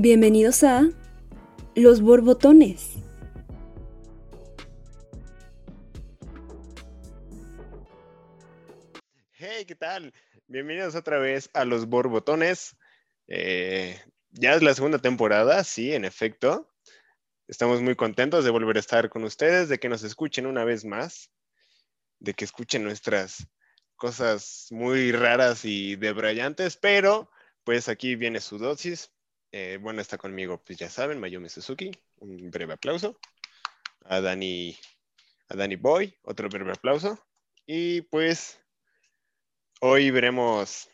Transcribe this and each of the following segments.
Bienvenidos a Los Borbotones. Hey, ¿qué tal? Bienvenidos otra vez a Los Borbotones. Eh, ya es la segunda temporada, sí, en efecto. Estamos muy contentos de volver a estar con ustedes, de que nos escuchen una vez más, de que escuchen nuestras cosas muy raras y debrayantes, pero pues aquí viene su dosis eh, bueno, está conmigo, pues ya saben, Mayumi Suzuki. Un breve aplauso. A Dani, a Dani Boy, otro breve aplauso. Y pues hoy veremos,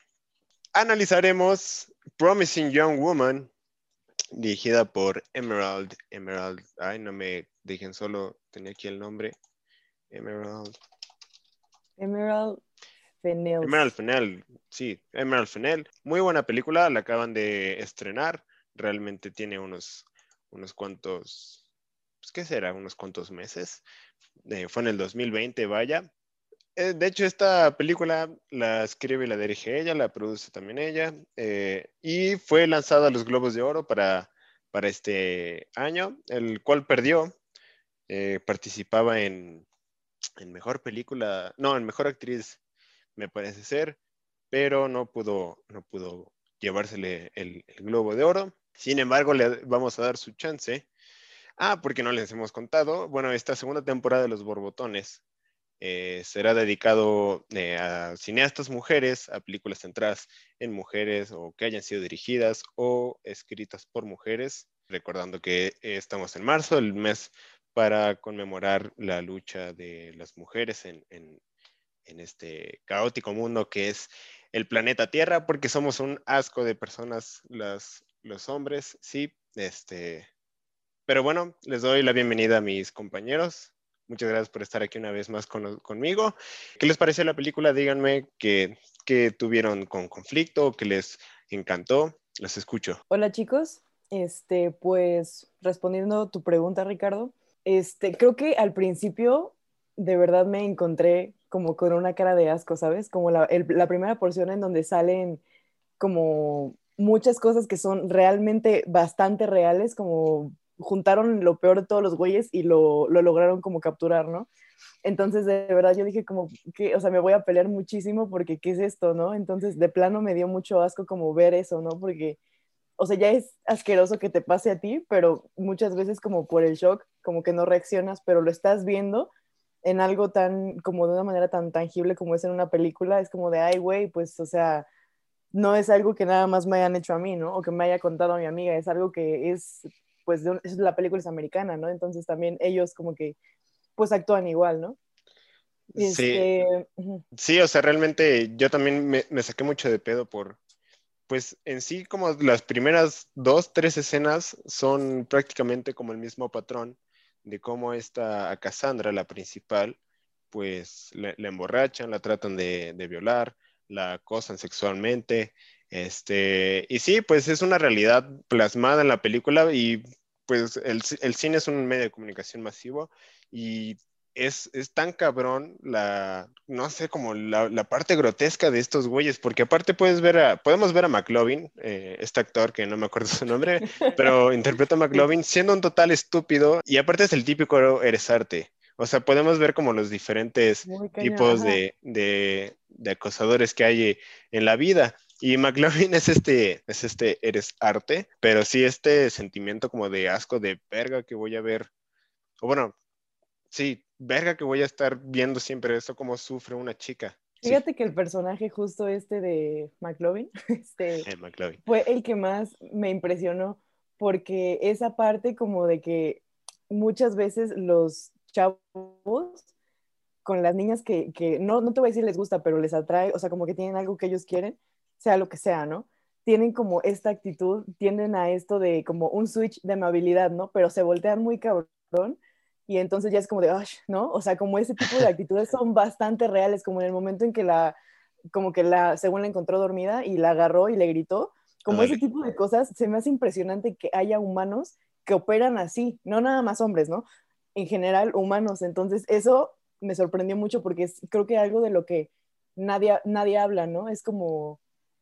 analizaremos Promising Young Woman, dirigida por Emerald. Emerald, ay, no me dejen solo, tenía aquí el nombre. Emerald. Emerald Emerald Fennell, sí, Emerald Fennell. Muy buena película, la acaban de estrenar. Realmente tiene unos, unos cuantos, pues, ¿qué será? Unos cuantos meses. Eh, fue en el 2020, vaya. Eh, de hecho, esta película la escribe y la dirige ella, la produce también ella, eh, y fue lanzada a los Globos de Oro para, para este año, el cual perdió. participaba en, en mejor película, no, en mejor actriz me parece ser, pero no pudo, no pudo llevársele el, globo de oro. Sin embargo, le vamos a dar su chance. Ah, porque no les hemos contado. Bueno, esta segunda temporada de Los Borbotones eh, será dedicado eh, a cineastas mujeres, a películas centradas en mujeres o que hayan sido dirigidas o escritas por mujeres. Recordando que estamos en marzo, el mes para conmemorar la lucha de las mujeres en, en este caótico mundo que es el planeta Tierra, porque somos un asco de personas, las, los hombres, sí. Este, pero bueno, les doy la bienvenida a mis compañeros. Muchas gracias por estar aquí una vez más conmigo. ¿Qué les pareció la película? Díganme qué tuvieron con conflicto, qué les encantó. Los escucho. Hola chicos, este, pues respondiendo tu pregunta, Ricardo, este, creo que al principio de verdad me encontré como con una cara de asco, ¿sabes? Como la, primera porción en donde salen como muchas cosas que son realmente bastante reales, como juntaron lo peor de todos los güeyes y lo, lograron como capturar, ¿no? Entonces, de verdad, yo dije como que, o sea, me voy a pelear muchísimo porque, ¿qué es esto, no? Entonces, de plano me dio mucho asco como ver eso, ¿no? Porque, o sea, ya es asqueroso que te pase a ti, pero muchas veces como por el shock, como que no reaccionas, pero lo estás viendo en algo tan, como de una manera tan tangible como es en una película, es como de, ay, güey, pues, o sea, no es algo que nada más me hayan hecho a mí, ¿no? O que me haya contado a mi amiga, es algo que es, pues, de es, la película es americana, ¿no? Entonces también ellos como que, pues, actúan igual, ¿no? Sí. Este, sí, o sea, realmente yo también me, me saqué mucho de pedo por, pues en sí como las primeras dos, tres escenas son prácticamente como el mismo patrón de cómo esta a Cassandra, la principal, pues la, emborrachan, la tratan de, violar, la acosan sexualmente. Este, y sí, pues es una realidad plasmada en la película y pues el, el cine es un medio de comunicación masivo y es, tan cabrón la, no sé, como la, parte grotesca de estos güeyes, porque aparte puedes ver a, podemos ver a McLovin, eh, este actor que no me acuerdo su nombre, pero interpreta a McLovin siendo un total estúpido y aparte es el típico eres arte. O sea, podemos ver como los diferentes tipos de, de, acosadores que hay en la vida. Y McLovin es este, es este, eres arte, pero sí este sentimiento como de asco, de verga que voy a ver. O bueno, sí, verga que voy a estar viendo siempre esto, como sufre una chica. Fíjate que el personaje justo este de McLovin, este, eh, fue el que más me impresionó, porque esa parte como de que muchas veces los chavos con las niñas que, que no, no te voy a decir les gusta, pero les atrae, o sea, como que tienen algo que ellos quieren, sea lo que sea, ¿no? Tienen como esta actitud, tienden a esto de como un switch de amabilidad, ¿no? Pero se voltean muy cabrón y entonces ya es como de, ¿no? O sea, como ese tipo de actitudes son bastante reales, como en el momento en que la, como que la, según la encontró dormida y la agarró y le gritó, como ese tipo de cosas, se me hace impresionante que haya humanos que operan así, no nada más hombres, ¿no? En general, humanos. Entonces, eso me sorprendió mucho porque es, creo que algo de lo que nadie, nadie habla, ¿no? Es como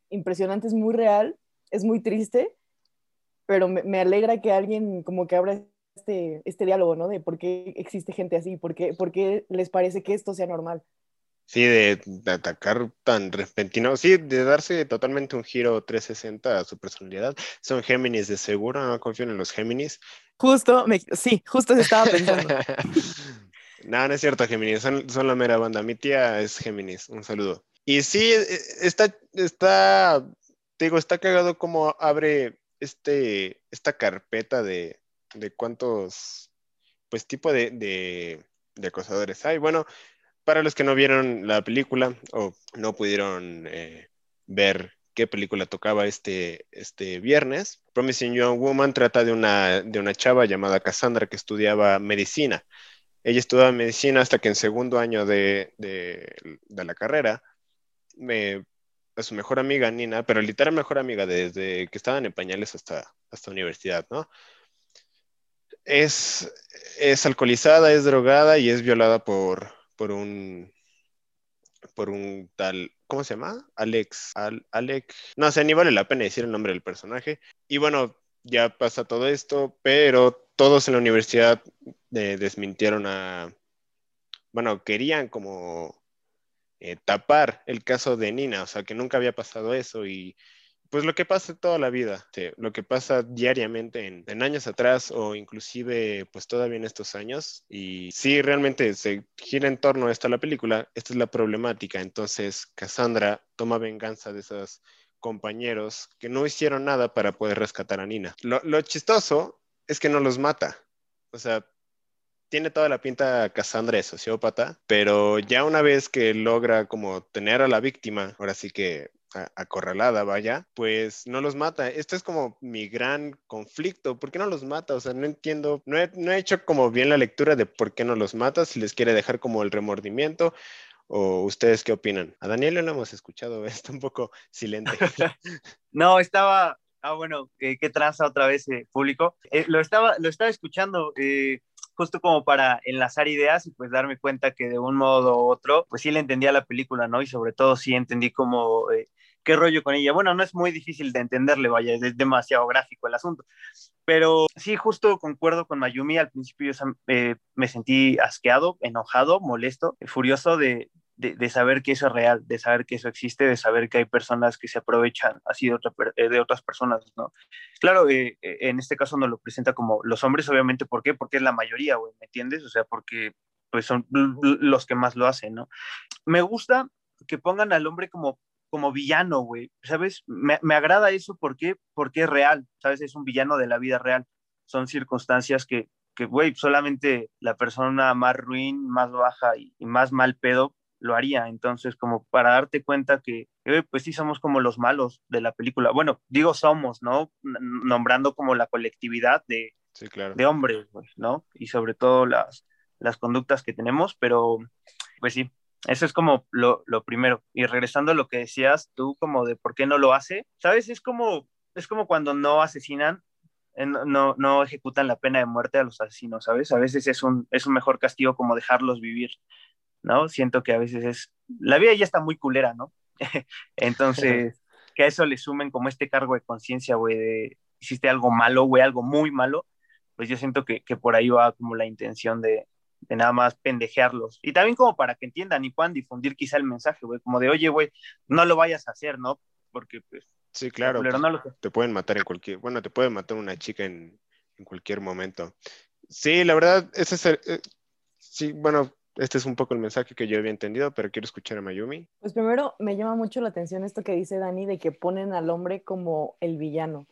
impresionante, es muy real, es muy triste, pero me, me alegra que alguien como que abra este, este diálogo, ¿no? De por qué existe gente así, por qué, por qué les parece que esto sea normal. Sí, de, de atacar tan repentino, sí, de darse totalmente un giro 360 a su personalidad. Son Géminis de seguro, no confío en los Géminis. Justo, me, sí, justo se estaba pensando. no, no es cierto, Géminis, son, son la mera banda. Mi tía es Géminis, un saludo. Y sí, e, está, está, te digo, está cagado como abre este, esta carpeta de, de cuántos, pues, tipo de, de, acosadores hay. Bueno, para los que no vieron la película o no pudieron eh, ver qué película tocaba este, este viernes, Promising Young Woman trata de una, de una chava llamada Cassandra que estudiaba medicina. Ella estudiaba medicina hasta que en segundo año de, de, de la carrera, me, a su mejor amiga Nina, pero literal mejor amiga desde que estaban en pañales hasta, hasta universidad, ¿no? Es, es alcoholizada, es drogada y es violada por, por un por un tal, ¿cómo se llama? Alex, Al, Alex, no sé, ni vale la pena decir el nombre del personaje. Y bueno, ya pasa todo esto, pero todos en la universidad eh, desmintieron a, bueno, querían como eh, tapar el caso de Nina, o sea, que nunca había pasado eso y pues lo que pasa toda la vida, lo que pasa diariamente en, en, años atrás o inclusive pues todavía en estos años. Y sí, realmente se gira en torno a esta la película, esta es la problemática. Entonces Cassandra toma venganza de esos compañeros que no hicieron nada para poder rescatar a Nina. Lo, lo chistoso es que no los mata. O sea, tiene toda la pinta Cassandra de sociópata, pero ya una vez que logra como tener a la víctima, ahora sí que acorralada, vaya, pues no los mata. Esto es como mi gran conflicto. ¿Por qué no los mata? O sea, no entiendo, no he, no he hecho como bien la lectura de por qué no los mata, si les quiere dejar como el remordimiento. ¿O ustedes qué opinan? A Daniel no lo hemos escuchado, está un poco silente. no, estaba, ah, bueno, ¿qué, qué traza otra vez eh, público? Eh, lo, estaba, lo estaba escuchando, eh, justo como para enlazar ideas y pues darme cuenta que de un modo u otro, pues sí le entendía la película, ¿no? Y sobre todo sí entendí como eh, qué rollo con ella. Bueno, no es muy difícil de entenderle, vaya, es demasiado gráfico el asunto. Pero sí, justo concuerdo con Mayumi. Al principio yo eh, me sentí asqueado, enojado, molesto, furioso de, de, saber que eso es real, de saber que eso existe, de saber que hay personas que se aprovechan así de, eh, otras personas, ¿no? Claro, eh, en este caso nos lo presenta como los hombres, obviamente, ¿por qué? Porque es la mayoría, güey, ¿me entiendes? O sea, porque pues son los que más lo hacen, ¿no? Me gusta que pongan al hombre como como villano, güey, ¿sabes? Me, me, agrada eso ¿por qué? porque es real, ¿sabes? Es un villano de la vida real. Son circunstancias que, que güey, solamente la persona más ruin, más baja y, y, más mal pedo lo haría. Entonces, como para darte cuenta que, eh, pues sí somos como los malos de la película. Bueno, digo somos, ¿no? Nombrando como la colectividad de, sí, claro. de hombres, ¿no? Y sobre todo las, las conductas que tenemos, pero pues sí, eso es como lo, lo, primero. Y regresando a lo que decías tú, como de por qué no lo hace, ¿sabes? Es como, es como cuando no asesinan, eh, no, no ejecutan la pena de muerte a los asesinos, ¿sabes? A veces es un, es un mejor castigo como dejarlos vivir, ¿no? Siento que a veces es, la vida ya está muy culera, ¿no? Entonces, que a eso le sumen como este cargo de conciencia, güey, de hiciste algo malo, güey, algo muy malo, pues yo siento que, que por ahí va como la intención de, de nada más pendejearlos. Y también como para que entiendan y puedan difundir quizá el mensaje, güey, como de, oye, güey, no lo vayas a hacer, ¿no? Porque, pues... Sí, claro. Pues, no lo... Te pueden matar en cualquier... Bueno, te puede matar una chica en, en cualquier momento. Sí, la verdad, ese es el... Eh, sí, bueno, este es un poco el mensaje que yo había entendido, pero quiero escuchar a Mayumi. Pues primero me llama mucho la atención esto que dice Dani de que ponen al hombre como el villano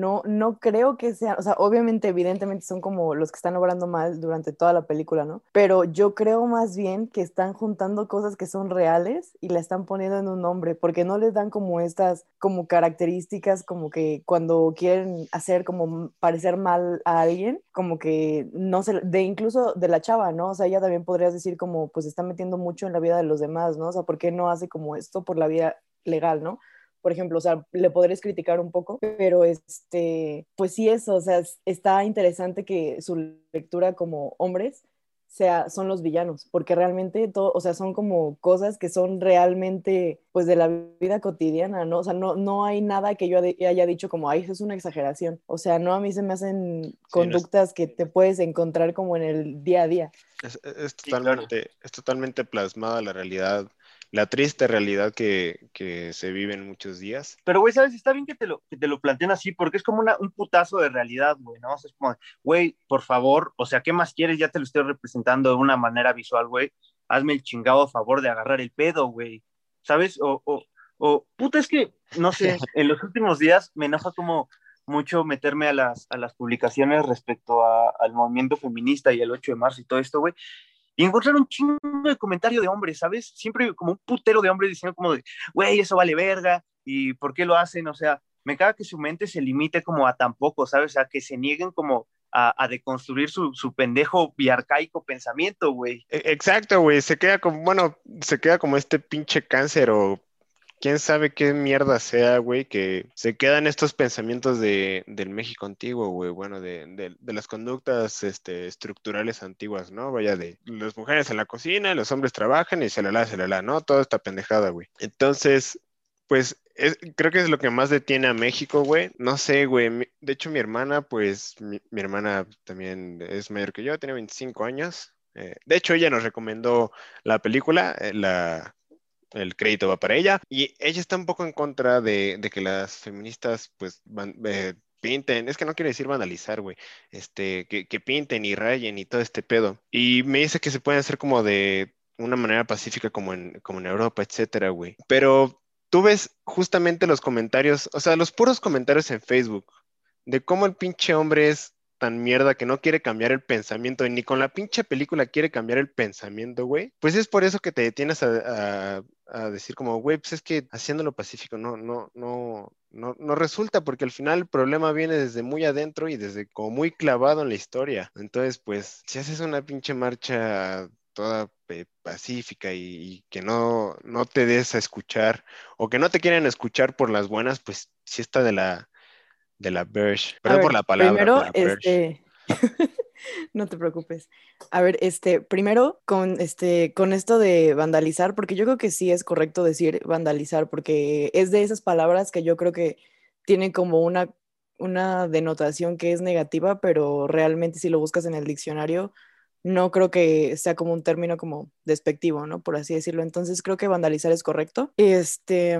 no, no creo que sean, o sea, obviamente, evidentemente son como los que están obrando mal durante toda la película, ¿no? Pero yo creo más bien que están juntando cosas que son reales y la están poniendo en un nombre, porque no les dan como estas, como características, como que cuando quieren hacer como parecer mal a alguien, como que no se, de incluso de la chava, ¿no? O sea, ella también podrías decir como, pues está metiendo mucho en la vida de los demás, ¿no? O sea, ¿por qué no hace como esto por la vida legal, ¿no? Por ejemplo, o sea, le podrías criticar un poco, pero este, pues sí eso, o sea, está interesante que su lectura como hombres sea, son los villanos, porque realmente todo, o sea, son como cosas que son realmente, pues, de la vida cotidiana, ¿no? O sea, no, no hay nada que yo haya dicho como, ay, eso es una exageración. O sea, no, a mí se me hacen conductas que te puedes encontrar como en el día a día. Es, totalmente, es totalmente plasmada la realidad la triste realidad que, que, se vive en muchos días. Pero, güey, ¿sabes? Está bien que te lo, que te lo planteen así, porque es como una, un putazo de realidad, güey, ¿no? O sea, es como, güey, por favor, o sea, ¿qué más quieres? Ya te lo estoy representando de una manera visual, güey. Hazme el chingado favor de agarrar el pedo, güey. ¿Sabes? O, o, o, puta, es que, no sé, en los últimos días me enoja como mucho meterme a las, a las publicaciones respecto a, al movimiento feminista y el 8 de marzo y todo esto, güey y encontrar un chingo de comentario de hombres, ¿sabes? Siempre como un putero de hombres diciendo como de, güey, eso vale verga, y ¿por qué lo hacen? O sea, me caga que su mente se limite como a tan poco, ¿sabes? A que se nieguen como a, a deconstruir su, su, pendejo y arcaico pensamiento, güey. E, exacto, güey, se queda como, bueno, se queda como este pinche cáncer o quién sabe qué mierda sea, güey, que se quedan estos pensamientos de, del México antiguo, güey, bueno, de, de, las conductas este, estructurales antiguas, ¿no? Vaya, de las mujeres en la cocina, los hombres trabajan y se la la, se la la, ¿no? Toda esta pendejada, güey. Entonces, pues es, creo que es lo que más detiene a México, güey. No sé, güey. De hecho, mi hermana, pues, mi, mi hermana también es mayor que yo, tiene 25 años. Eh, de hecho, ella nos recomendó la película, eh, la el crédito va para ella. Y ella está un poco en contra de, que las feministas, pues, van, eh, pinten, es que no quiere decir vandalizar, güey, este, que, que, pinten y rayen y todo este pedo. Y me dice que se puede hacer como de una manera pacífica como en, como en Europa, etcétera, güey. Pero tú ves justamente los comentarios, o sea, los puros comentarios en Facebook de cómo el pinche hombre es tan mierda que no quiere cambiar el pensamiento, y ni con la pinche película quiere cambiar el pensamiento, güey, pues es por eso que te detienes a, decir como, güey, pues es que haciéndolo pacífico no, no, no, no, no resulta, porque al final el problema viene desde muy adentro y desde como muy clavado en la historia. Entonces, pues, si haces una pinche marcha toda pacífica y, que no, no te des a escuchar o que no te quieren escuchar por las buenas, pues sí está de la, de la. Perdón ver, por la palabra. Primero, este... no te preocupes. A ver, este, primero con este, con esto de vandalizar, porque yo creo que sí es correcto decir vandalizar, porque es de esas palabras que yo creo que tienen como una, una denotación que es negativa, pero realmente si lo buscas en el diccionario, no creo que sea como un término como despectivo, ¿no? Por así decirlo. Entonces creo que vandalizar es correcto. Este,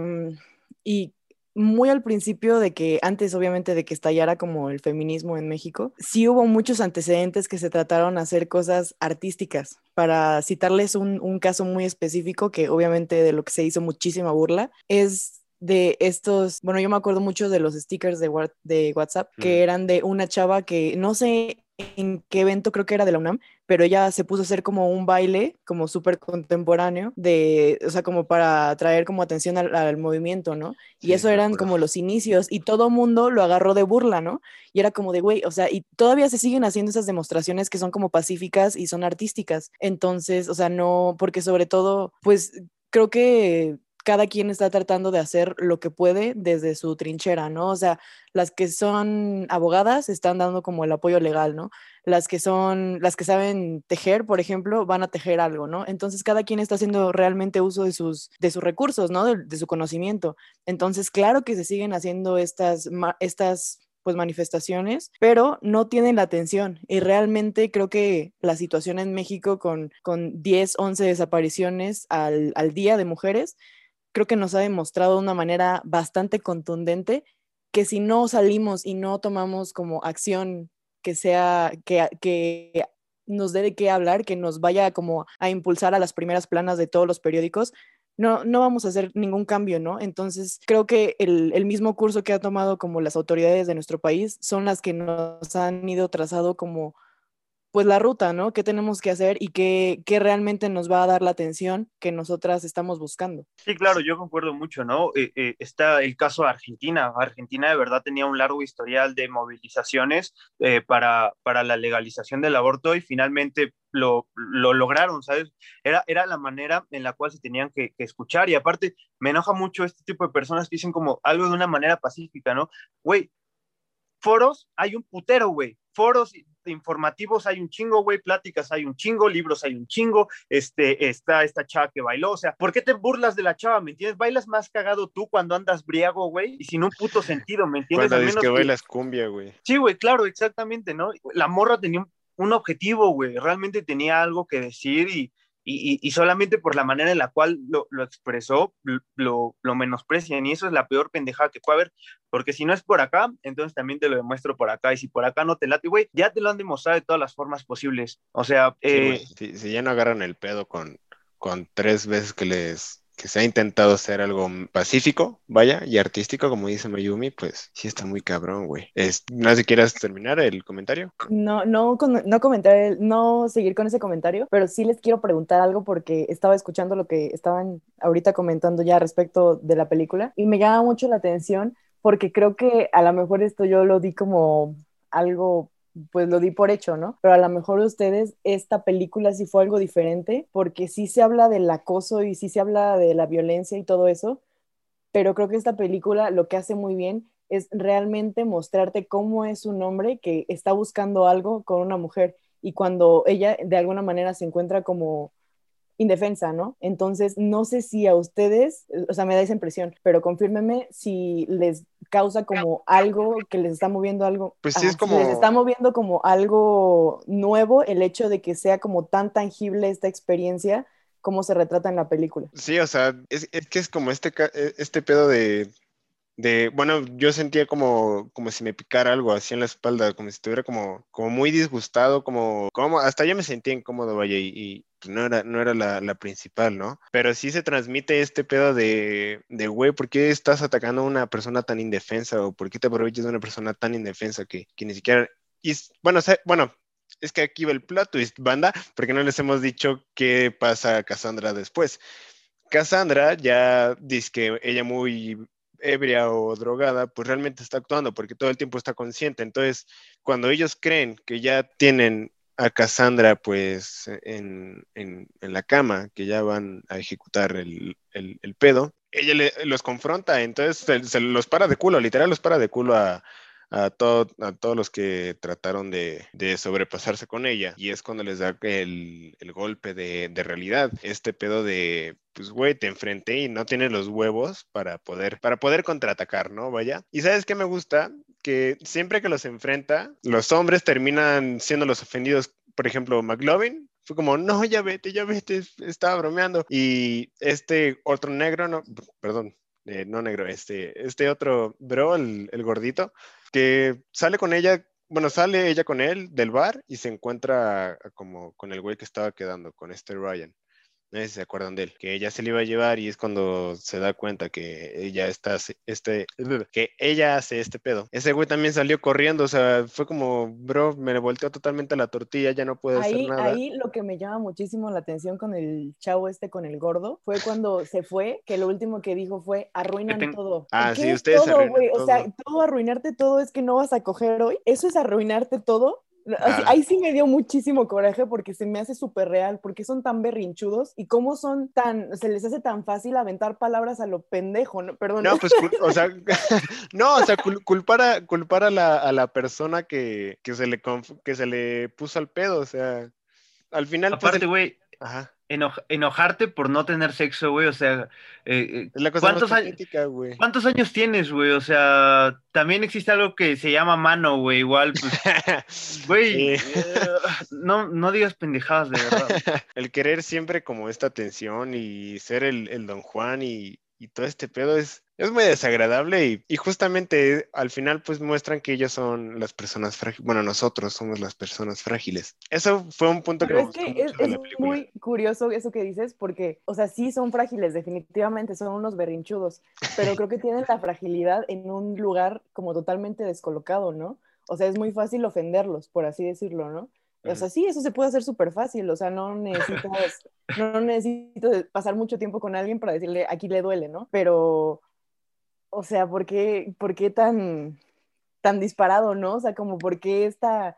y muy al principio de que antes obviamente de que estallara como el feminismo en México, sí hubo muchos antecedentes que se trataron de hacer cosas artísticas. Para citarles un, un caso muy específico que obviamente de lo que se hizo muchísima burla, es de estos, bueno, yo me acuerdo mucho de los stickers de, de WhatsApp, que eran de una chava que no sé en qué evento, creo que era de la UNAM, pero ella se puso a hacer como un baile, como súper contemporáneo, de, o sea, como para atraer como atención al, al movimiento, ¿no? Y sí, eso eran como los inicios, y todo mundo lo agarró de burla, ¿no? Y era como de, güey, o sea, y todavía se siguen haciendo esas demostraciones que son como pacíficas y son artísticas. Entonces, o sea, no, porque sobre todo, pues creo que cada quien está tratando de hacer lo que puede desde su trinchera, ¿no? O sea, las que son abogadas están dando como el apoyo legal, ¿no? Las que son, las que saben tejer, por ejemplo, van a tejer algo, ¿no? Entonces cada quien está haciendo realmente uso de sus, de sus recursos, ¿no? De, su conocimiento. Entonces, claro que se siguen haciendo estas, estas pues manifestaciones, pero no tienen la atención. Y realmente creo que la situación en México con, con 10, 11 desapariciones al, al día de mujeres, creo que nos ha demostrado de una manera bastante contundente que si no salimos y no tomamos como acción que sea, que, que nos dé de qué hablar, que nos vaya como a impulsar a las primeras planas de todos los periódicos, no, no vamos a hacer ningún cambio, ¿no? Entonces, creo que el, el, mismo curso que ha tomado como las autoridades de nuestro país son las que nos han ido trazado como pues la ruta, ¿no? ¿Qué tenemos que hacer y qué, qué, realmente nos va a dar la atención que nosotras estamos buscando? Sí, claro, yo concuerdo mucho, ¿no? Eh, eh, está el caso de Argentina. Argentina de verdad tenía un largo historial de movilizaciones eh, para, para la legalización del aborto y finalmente lo, lo, lograron, ¿sabes? Era, era la manera en la cual se tenían que, que, escuchar y aparte me enoja mucho este tipo de personas que dicen como algo de una manera pacífica, ¿no? Güey, foros, hay un putero, güey. Foros, informativos hay un chingo, güey, pláticas hay un chingo, libros hay un chingo, este, está esta chava que bailó, o sea, ¿por qué te burlas de la chava, me entiendes? Bailas más cagado tú cuando andas briago, güey, y sin un puto sentido, ¿me entiendes? Cuando Al dices que- bailas cumbia, güey. Sí, güey, claro, exactamente, ¿no? La morra tenía un, un objetivo, güey, realmente tenía algo que decir y, y, solamente por la manera en la cual lo, lo expresó, lo, lo menosprecian y eso es la peor pendejada que puede haber, porque si no es por acá, entonces también te lo demuestro por acá y si por acá no te late, güey, ya te lo han demostrado de todas las formas posibles. O sea, eh, si, si ya no agarran el pedo con, con tres veces que les que se ha intentado hacer algo pacífico, vaya, y artístico, como dice Mayumi, pues sí está muy cabrón, güey. Es, no sé terminar el comentario. No, no, no comentar, no seguir con ese comentario, pero sí les quiero preguntar algo porque estaba escuchando lo que estaban ahorita comentando ya respecto de la película y me llama mucho la atención porque creo que a lo mejor esto yo lo di como algo, pues lo di por hecho, ¿no? Pero a lo mejor ustedes, esta película sí fue algo diferente porque sí se habla del acoso y sí se habla de la violencia y todo eso, pero creo que esta película lo que hace muy bien es realmente mostrarte cómo es un hombre que está buscando algo con una mujer y cuando ella de alguna manera se encuentra como indefensa, ¿no? Entonces, no sé si a ustedes, o sea, me da esa impresión, pero confírmeme si les causa como algo que les está moviendo algo. Pues sí, es como- les está moviendo como algo nuevo el hecho de que sea como tan tangible esta experiencia como se retrata en la película. Sí, o sea, es, es que es como este, ca- e- este pedo de, de, bueno, yo sentía como, como si me picara algo así en la espalda, como si estuviera como, como muy disgustado, como, como hasta yo me sentía incómodo, vaya, y, y no era, no era la, principal, ¿no? Pero sí se transmite este pedo de, de, güey, ¿por qué estás atacando a una persona tan indefensa? ¿O por qué te aprovechas de una persona tan indefensa que, que ni siquiera... Bueno, o sea, bueno, es que aquí va el plot twist, banda, porque no les hemos dicho qué pasa a Cassandra después. Cassandra ya dice que ella muy ebria o drogada, pues realmente está actuando porque todo el tiempo está consciente. Entonces, cuando ellos creen que ya tienen a Cassandra pues en, en, en la cama, que ya van a ejecutar el, el, el pedo, ella le- los confronta, entonces se, se los para de culo, literal los para de culo a, a, todo- a todos los que trataron de, de sobrepasarse con ella. Y es cuando les da el, el golpe de, de realidad. Este pedo de, pues, güey, te enfrenté y no tienes los huevos para poder, para poder contraatacar, ¿no? Vaya. Y ¿sabes qué me gusta? Que siempre que los enfrenta, los hombres terminan siendo los ofendidos. Por ejemplo, McLovin fue como, no, ya vete, ya vete, estaba bromeando. Y este otro negro, no, perdón, eh, no negro, este, este otro bro, el, el gordito, que sale con ella, bueno, sale ella con él del bar y se encuentra como con el güey que estaba quedando, con este Ryan. No sé si se acuerdan de él, que ella se le iba a llevar y es cuando se da cuenta que ella está, este, que ella hace este pedo. Ese güey también salió corriendo, o sea, fue como, bro, me volteó totalmente la tortilla, ya no puede hacer Ahí, nada. ahí lo que me llama muchísimo la atención con el chavo este, con el gordo, fue cuando se fue, que lo último que dijo fue, arruinan ten- todo. Ah, ¿Qué sí, es ustedes todo, arruinan güey? O sea, todo arruinarte todo es que no vas a coger hoy. ¿Eso es arruinarte todo? Así- Ah. Ahí sí me dio muchísimo coraje porque se me hace súper real, porque son tan berrinchudos y cómo son tan, se les hace tan fácil aventar palabras a lo pendejo, ¿no? Perdón. No, pues, cul- o sea, no, o sea, cul- culpar a, culpar a la, a la persona que, que, se le que se le puso al pedo, o sea, al final, pues, Aparte, el- güey, ajá, enoj- enojarte por no tener sexo, güey, o sea, eh, eh, es la cosa más ¿cuántos años? patética, güey. ¿Cuántos años tienes, güey? O sea, también existe algo que se llama mano, güey. Igual, pues, güey, Sí. eh, no, no digas pendejadas, de verdad. el querer siempre como esta atención y ser el, el don Juan y, y todo este pedo es, es muy desagradable y, y justamente al final pues muestran que ellos son las personas frágiles, bueno, nosotros somos las personas frágiles. Eso fue un punto que me gustó que es, mucho es muy curioso eso que dices, porque, o sea, sí son frágiles, definitivamente, son unos berrinchudos, pero creo que tienen la fragilidad en un lugar como totalmente descolocado, ¿no? O sea, es muy fácil ofenderlos, por así decirlo, ¿no? O sea, sí, eso se puede hacer súper fácil, o sea, no necesitas, no necesitas pasar mucho tiempo con alguien para decirle, aquí le duele, ¿no? Pero, o sea, ¿por qué, por qué tan, tan disparado, no? O sea, como, ¿por qué esta,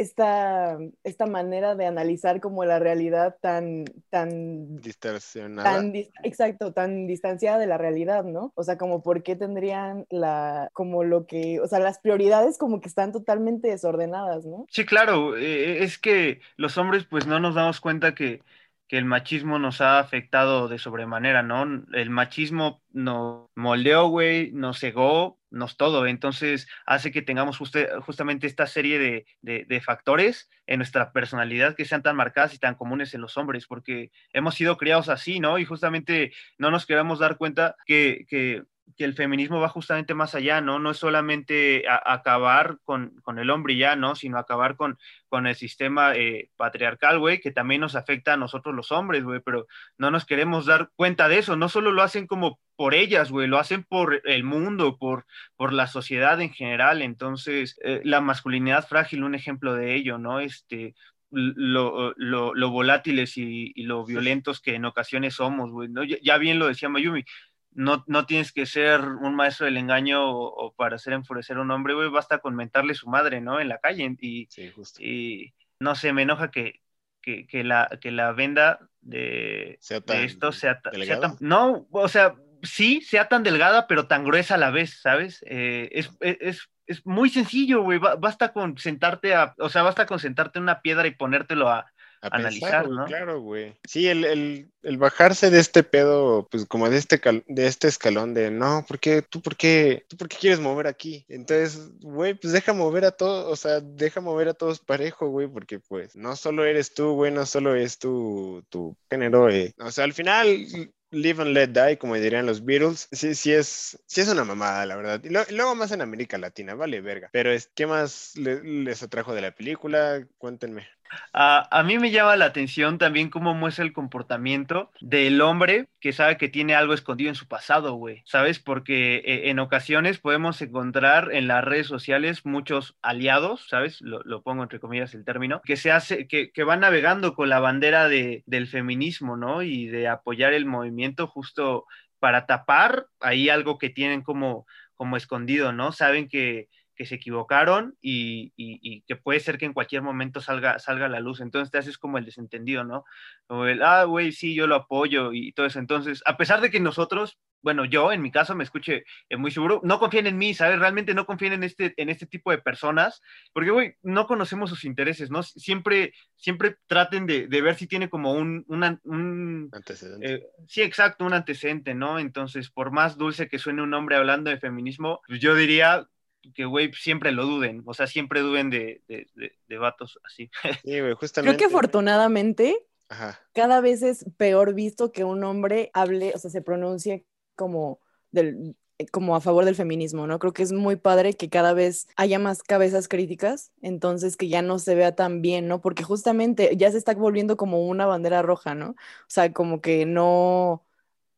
esta, esta manera de analizar como la realidad tan, tan, Distorsionada. tan, exacto, tan distanciada de la realidad, ¿no? O sea, como por qué tendrían la, como lo que, o sea, las prioridades como que están totalmente desordenadas, ¿no? Sí, claro, eh, es que los hombres pues no nos damos cuenta que, que el machismo nos ha afectado de sobremanera, ¿no? El machismo nos moldeó, güey, nos cegó, nos todo, entonces hace que tengamos justamente esta serie de, de- de factores en nuestra personalidad que sean tan marcadas y tan comunes en los hombres, porque hemos sido criados así, ¿no? Y justamente no nos queremos dar cuenta que, que que el feminismo va justamente más allá, ¿no? No es solamente acabar con, con el hombre ya, ¿no? Sino acabar con, con el sistema eh, patriarcal, güey, que también nos afecta a nosotros los hombres, güey, pero no nos queremos dar cuenta de eso. No solo lo hacen como por ellas, güey, lo hacen por el mundo, por, por la sociedad en general. Entonces, eh, la masculinidad frágil, un ejemplo de ello, ¿no? Este, lo, lo, lo volátiles y, y, lo violentos que en ocasiones somos, güey, ¿no? Ya, ya bien lo decía Mayumi, no, no tienes que ser un maestro del engaño o, o para hacer enfurecer a un hombre, güey, basta con mentarle su madre, ¿no? En la calle. Y, Sí, justo. y no sé, me enoja que, que, que la, que la venda de, Sea de tan esto sea, tan... No, o sea, sí, sea tan delgada, pero tan gruesa a la vez, ¿sabes? Eh, es, es, es- muy sencillo, güey. ba- Basta con sentarte a, o sea, basta con sentarte en una piedra y ponértelo a, A analizar, pensar, güey, ¿no? Claro, güey. Sí, el, el, el bajarse de este pedo, pues como de este, cal- de este escalón de, no, ¿por qué? ¿Tú por qué? ¿Tú por qué quieres mover aquí? Entonces, güey, pues deja mover a todos, o sea, deja mover a todos parejo, güey, porque pues no solo eres tú, güey, no solo es tu, tu género, eh. O sea, al final, live and let die, como dirían los Beatles, sí, sí es, sí es una mamada, la verdad. Y, lo- y luego más en América Latina, vale, verga. Pero es, ¿qué más le- les atrajo de la película? Cuéntenme. A, mí me llama la atención también cómo muestra el comportamiento del hombre que sabe que tiene algo escondido en su pasado, güey, ¿sabes? Porque eh, en ocasiones podemos encontrar en las redes sociales muchos aliados, ¿sabes? Lo, lo pongo entre comillas el término, que se hace, que, que van navegando con la bandera de, del feminismo, ¿no? Y de apoyar el movimiento justo para tapar ahí algo que tienen como, como escondido, ¿no? Saben que que se equivocaron y, y, y, que puede ser que en cualquier momento salga, salga a la luz. Entonces te haces como el desentendido, ¿no? O el, ah, güey, sí, yo lo apoyo y todo eso. Entonces, a pesar de que nosotros, bueno, yo en mi caso me escuche eh, muy seguro, no confíen en mí, ¿sabes? Realmente no confíen en este, en este tipo de personas, porque, güey, no conocemos sus intereses, ¿no? Siempre, siempre traten de, de ver si tiene como un, una, un Antecedente. eh, sí, exacto, un antecedente, ¿no? Entonces, por más dulce que suene un hombre hablando de feminismo, pues yo diría que, güey, siempre lo duden, o sea, siempre duden de, de, de, de vatos así. Sí, güey, Creo justamente. que afortunadamente Ajá. cada vez es peor visto que un hombre hable, o sea, se pronuncie como del como a favor del feminismo, ¿no? Creo que es muy padre que cada vez haya más cabezas críticas, entonces que ya no se vea tan bien, ¿no? Porque justamente ya se está volviendo como una bandera roja, ¿no? O sea, como que no,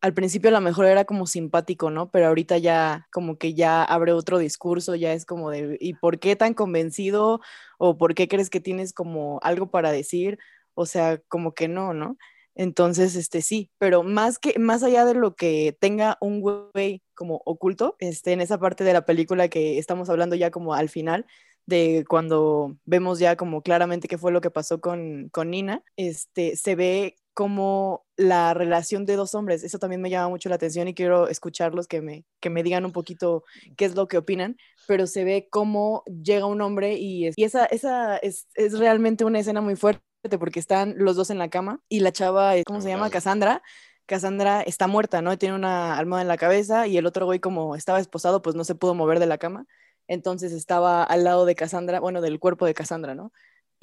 al principio a lo mejor era como simpático, ¿no? Pero ahorita ya como que ya abre otro discurso, ya es como de, ¿y por qué tan convencido? ¿O por qué crees que tienes como algo para decir? O sea, como que no, ¿no? Entonces, este sí, pero más que, más allá de lo que tenga un güey como oculto, este, en esa parte de la película que estamos hablando ya como al final, de cuando vemos ya como claramente qué fue lo que pasó con, con Nina, este, se ve como la relación de dos hombres. Eso también me llama mucho la atención y quiero escucharlos que me, que me digan un poquito qué es lo que opinan, pero se ve cómo llega un hombre y, es, y esa, esa es, es realmente una escena muy fuerte porque están los dos en la cama y la chava, ¿cómo se llama? Cassandra. Cassandra está muerta, ¿no? Tiene una almohada en la cabeza y el otro güey como estaba esposado, pues no se pudo mover de la cama. Entonces estaba al lado de Cassandra, bueno, del cuerpo de Cassandra, ¿no?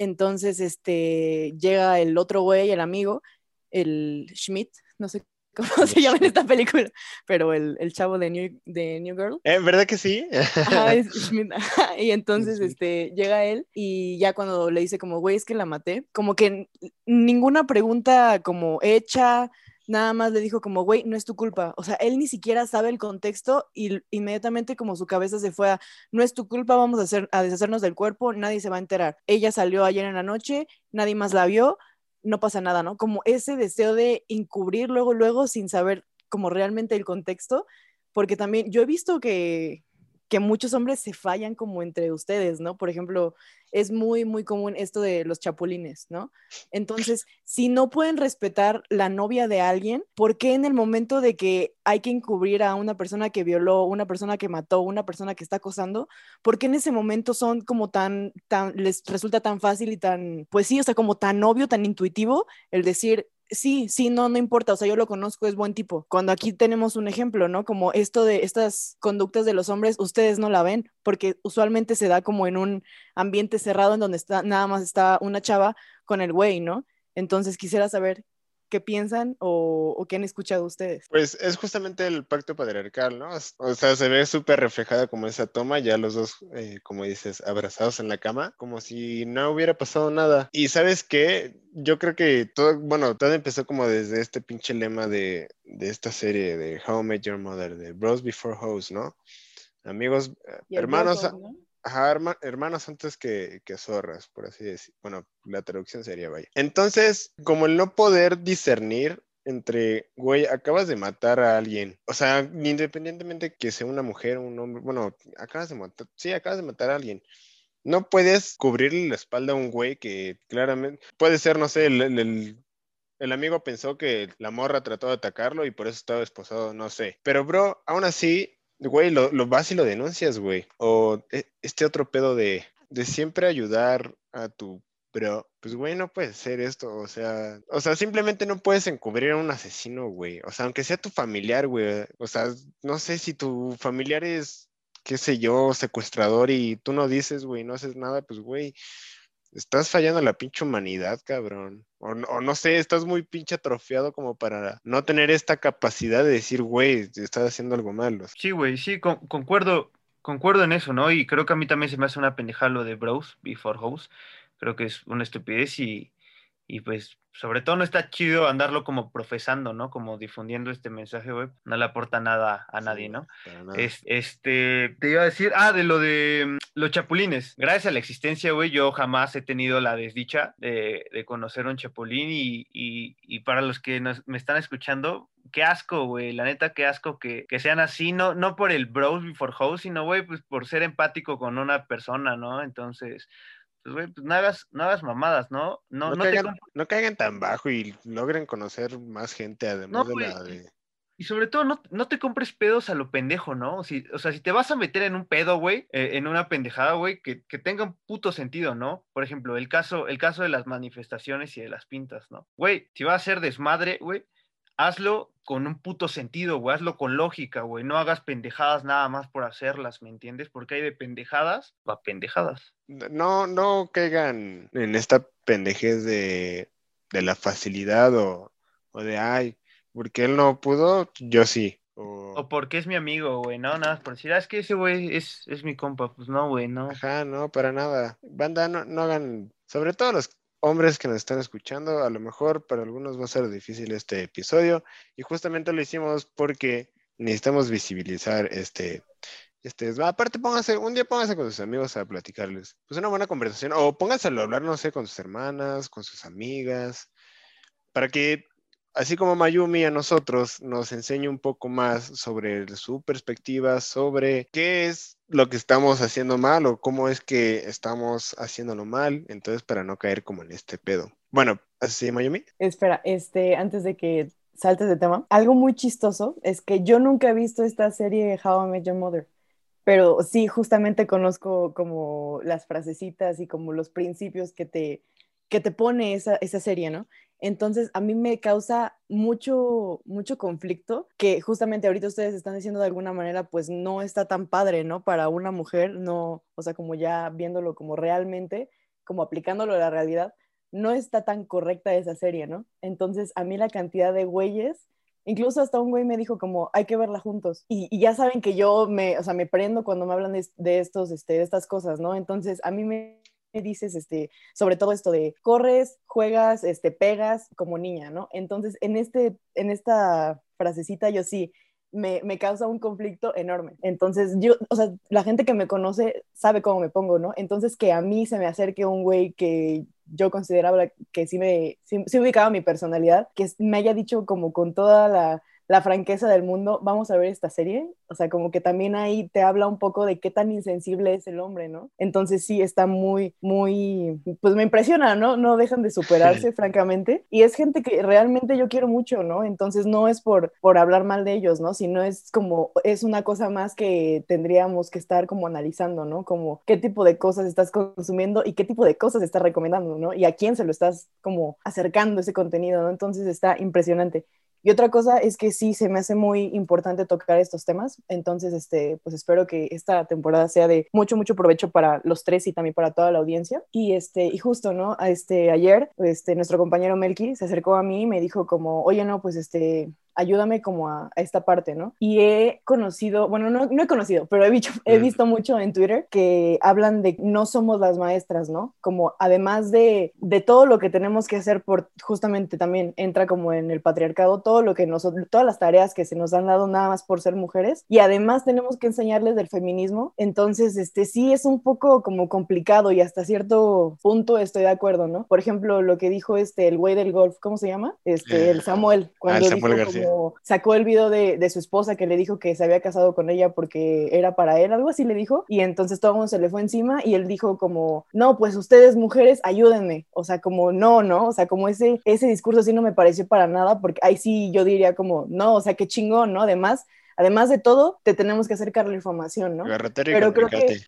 Entonces, este, llega el otro güey, el amigo, el Schmidt, no sé cómo se llama en esta película, pero el, el chavo de New, de New Girl. ¿Eh, ¿Verdad que sí? Ajá, es Schmidt. y entonces este, llega él y ya cuando le dice como, güey, es que la maté, como que ninguna pregunta como hecha, nada más le dijo como, güey, no es tu culpa. O sea, él ni siquiera sabe el contexto y inmediatamente como su cabeza se fue a, no es tu culpa, vamos a, hacer, a deshacernos del cuerpo, nadie se va a enterar. Ella salió ayer en la noche, nadie más la vio, no pasa nada, ¿no? Como ese deseo de encubrir luego, luego, sin saber como realmente el contexto, porque también yo he visto que, que muchos hombres se fallan como entre ustedes, ¿no? Por ejemplo, es muy, muy común esto de los chapulines, ¿no? Entonces, si no pueden respetar la novia de alguien, ¿por qué en el momento de que hay que encubrir a una persona que violó, una persona que mató, una persona que está acosando, ¿por qué en ese momento son como tan, tan, les resulta tan fácil y tan, pues sí, o sea, como tan obvio, tan intuitivo el decir, sí, sí, no, no importa, o sea, yo lo conozco, es buen tipo. Cuando aquí tenemos un ejemplo, ¿no? Como esto de estas conductas de los hombres, ustedes no la ven, porque usualmente se da como en un ambiente cerrado en donde está, nada más está una chava con el güey, ¿no? Entonces quisiera saber qué piensan o, qué han escuchado ustedes. Pues es justamente el pacto patriarcal, ¿no? O sea, se ve súper reflejada como esa toma, ya los dos, eh, como dices, abrazados en la cama, como si no hubiera pasado nada. Y sabes qué, yo creo que todo, bueno, todo empezó como desde este pinche lema de, esta serie de How I Met Your Mother, de Bros Before Hoes, ¿no? Amigos, hermanos, Ajá, hermanos antes que, que, zorras, por así decir. Bueno, la traducción sería vaya. Entonces, como el no poder discernir entre, güey, acabas de matar a alguien. O sea, independientemente que sea una mujer o un hombre, bueno, acabas de matar, sí, acabas de matar a alguien. No puedes cubrirle la espalda a un güey que claramente puede ser, no sé, el, el, el amigo pensó que la morra trató de atacarlo y por eso estaba esposado, no sé. Pero, bro, aún así, Güey, lo, lo vas y lo denuncias, güey. O e, este otro pedo de, de siempre ayudar a tu pero, pues, güey, no puede ser esto, o sea, o sea, simplemente no puedes encubrir a un asesino, güey. O sea, aunque sea tu familiar, güey. O sea, no sé si tu familiar es, qué sé yo, secuestrador y tú no dices, güey, no haces nada, pues, güey, estás fallando la pinche humanidad, cabrón. O, no sé, estás muy pinche atrofiado como para no tener esta capacidad de decir, güey, estás haciendo algo malo. Sí, güey, sí, concuerdo, concuerdo en eso, ¿no? Y creo que a mí también se me hace una pendejada lo de Bros Before House. Creo que es una estupidez y, y pues sobre todo no está chido andarlo como profesando, ¿no? Como difundiendo este mensaje web, no le aporta nada a nadie, ¿no? Es, este, te iba a decir, ah, de lo de mm, los chapulines. Gracias a la existencia, güey, yo jamás he tenido la desdicha de, conocer un chapulín y, y, para los que me están escuchando, qué asco, güey, la neta, qué asco que, que, sean así, no, no por el bros before house, sino, güey, pues por ser empático con una persona, ¿no? Entonces, pues, güey, pues no hagas, no hagas mamadas, ¿no? No, no, caigan, no, caigan, tan bajo y logren conocer más gente además de la de... Y sobre todo, no, no te compres pedos a lo pendejo, ¿no? Si, o sea, si te vas a meter en un pedo, güey, eh, en una pendejada, güey, que, que, tenga un puto sentido, ¿no? Por ejemplo, el caso, el caso de las manifestaciones y de las pintas, ¿no? Güey, si va a ser desmadre, güey, hazlo con un puto sentido, güey, hazlo con lógica, güey, no hagas pendejadas nada más por hacerlas, ¿me entiendes? Porque hay de pendejadas a pendejadas. No, no caigan en esta pendejez de, la facilidad o, de, ay, porque él no pudo, yo sí. O, porque es mi amigo, güey, no, nada, por decir, ah, es que ese güey es, es mi compa, pues no, güey, no. Ajá, no, para nada. Banda, no, no hagan, sobre todo los hombres que nos están escuchando, a lo mejor para algunos va a ser difícil este episodio y justamente lo hicimos porque necesitamos visibilizar este, este, aparte pónganse, un día pónganse con sus amigos a platicarles, pues una buena conversación, o pónganse a hablar, no sé, con sus hermanas, con sus amigas, para que así como Mayumi a nosotros nos enseñe un poco más sobre su perspectiva, sobre qué es lo que estamos haciendo mal o cómo es que estamos haciéndolo mal, entonces para no caer como en este pedo. Bueno, así Mayumi. Espera, este, antes de que saltes de tema, algo muy chistoso es que yo nunca he visto esta serie How I Met Your Mother, pero sí justamente conozco como las frasecitas y como los principios que te, que te pone esa, esa serie, ¿no? Entonces, a mí me causa mucho, mucho conflicto que justamente ahorita ustedes están diciendo de alguna manera, pues no está tan padre, ¿no? Para una mujer, no, o sea, como ya viéndolo como realmente, como aplicándolo a la realidad, no está tan correcta esa serie, ¿no? Entonces, a mí la cantidad de güeyes, incluso hasta un güey me dijo como, hay que verla juntos. Y, ya saben que yo me, o sea, me prendo cuando me hablan de, de estos, este, de estas cosas, ¿no? Entonces, a mí me dices, este, sobre todo esto de corres, juegas, este, pegas como niña, ¿no? Entonces, en, este, en esta frasecita yo sí, me, me, causa un conflicto enorme. Entonces, yo, o sea, la gente que me conoce sabe cómo me pongo, ¿no? Entonces, que a mí se me acerque un güey que yo consideraba que sí me, sí, ubicaba mi personalidad, que me haya dicho como con toda la, la franqueza del mundo, vamos a ver esta serie. O sea, como que también ahí te habla un poco de qué tan insensible es el hombre, ¿no? Entonces sí, está muy, muy, pues me impresiona, ¿no? No dejan de superarse, francamente. Y es gente que realmente yo quiero mucho, ¿no? Entonces no es por, por hablar mal de ellos, ¿no? Sino es como, es una cosa más que tendríamos que estar como analizando, ¿no? Como qué tipo de cosas estás consumiendo y qué tipo de cosas estás recomendando, ¿no? Y a quién se lo estás como acercando ese contenido, ¿no? Entonces está impresionante. Y otra cosa es que sí se me hace muy importante tocar estos temas, entonces este, pues espero que esta temporada sea de mucho, mucho provecho para los tres y también para toda la audiencia. Y, este, y justo, ¿no? Este, ayer, este, nuestro compañero Melky se acercó a mí y me dijo como, oye, no, pues este, ayúdame como a, esta parte, ¿no? Y he conocido, bueno, no, no he conocido, pero he, visto, he visto mucho en Twitter que hablan de no somos las maestras, ¿no? Como además de, de todo lo que tenemos que hacer por, justamente también entra como en el patriarcado, todo lo que nosotros, todas las tareas que se nos han dado nada más por ser mujeres y además tenemos que enseñarles del feminismo, entonces, este, sí es un poco como complicado y hasta cierto punto estoy de acuerdo, ¿no? Por ejemplo, lo que dijo este, el güey del golf, ¿cómo se llama? Este, el Samuel, cuando ah, Samuel García sacó el video de, su esposa que le dijo que se había casado con ella porque era para él, algo así le dijo, y entonces todo el mundo se le fue encima y él dijo como, no, pues ustedes mujeres, ayúdenme, o sea, como no, no, o sea, como ese, ese discurso así no me pareció para nada, porque ahí sí yo diría como, no, o sea, qué chingón, ¿no? Además, además de todo, te tenemos que acercar la información, ¿no? Pero creo que,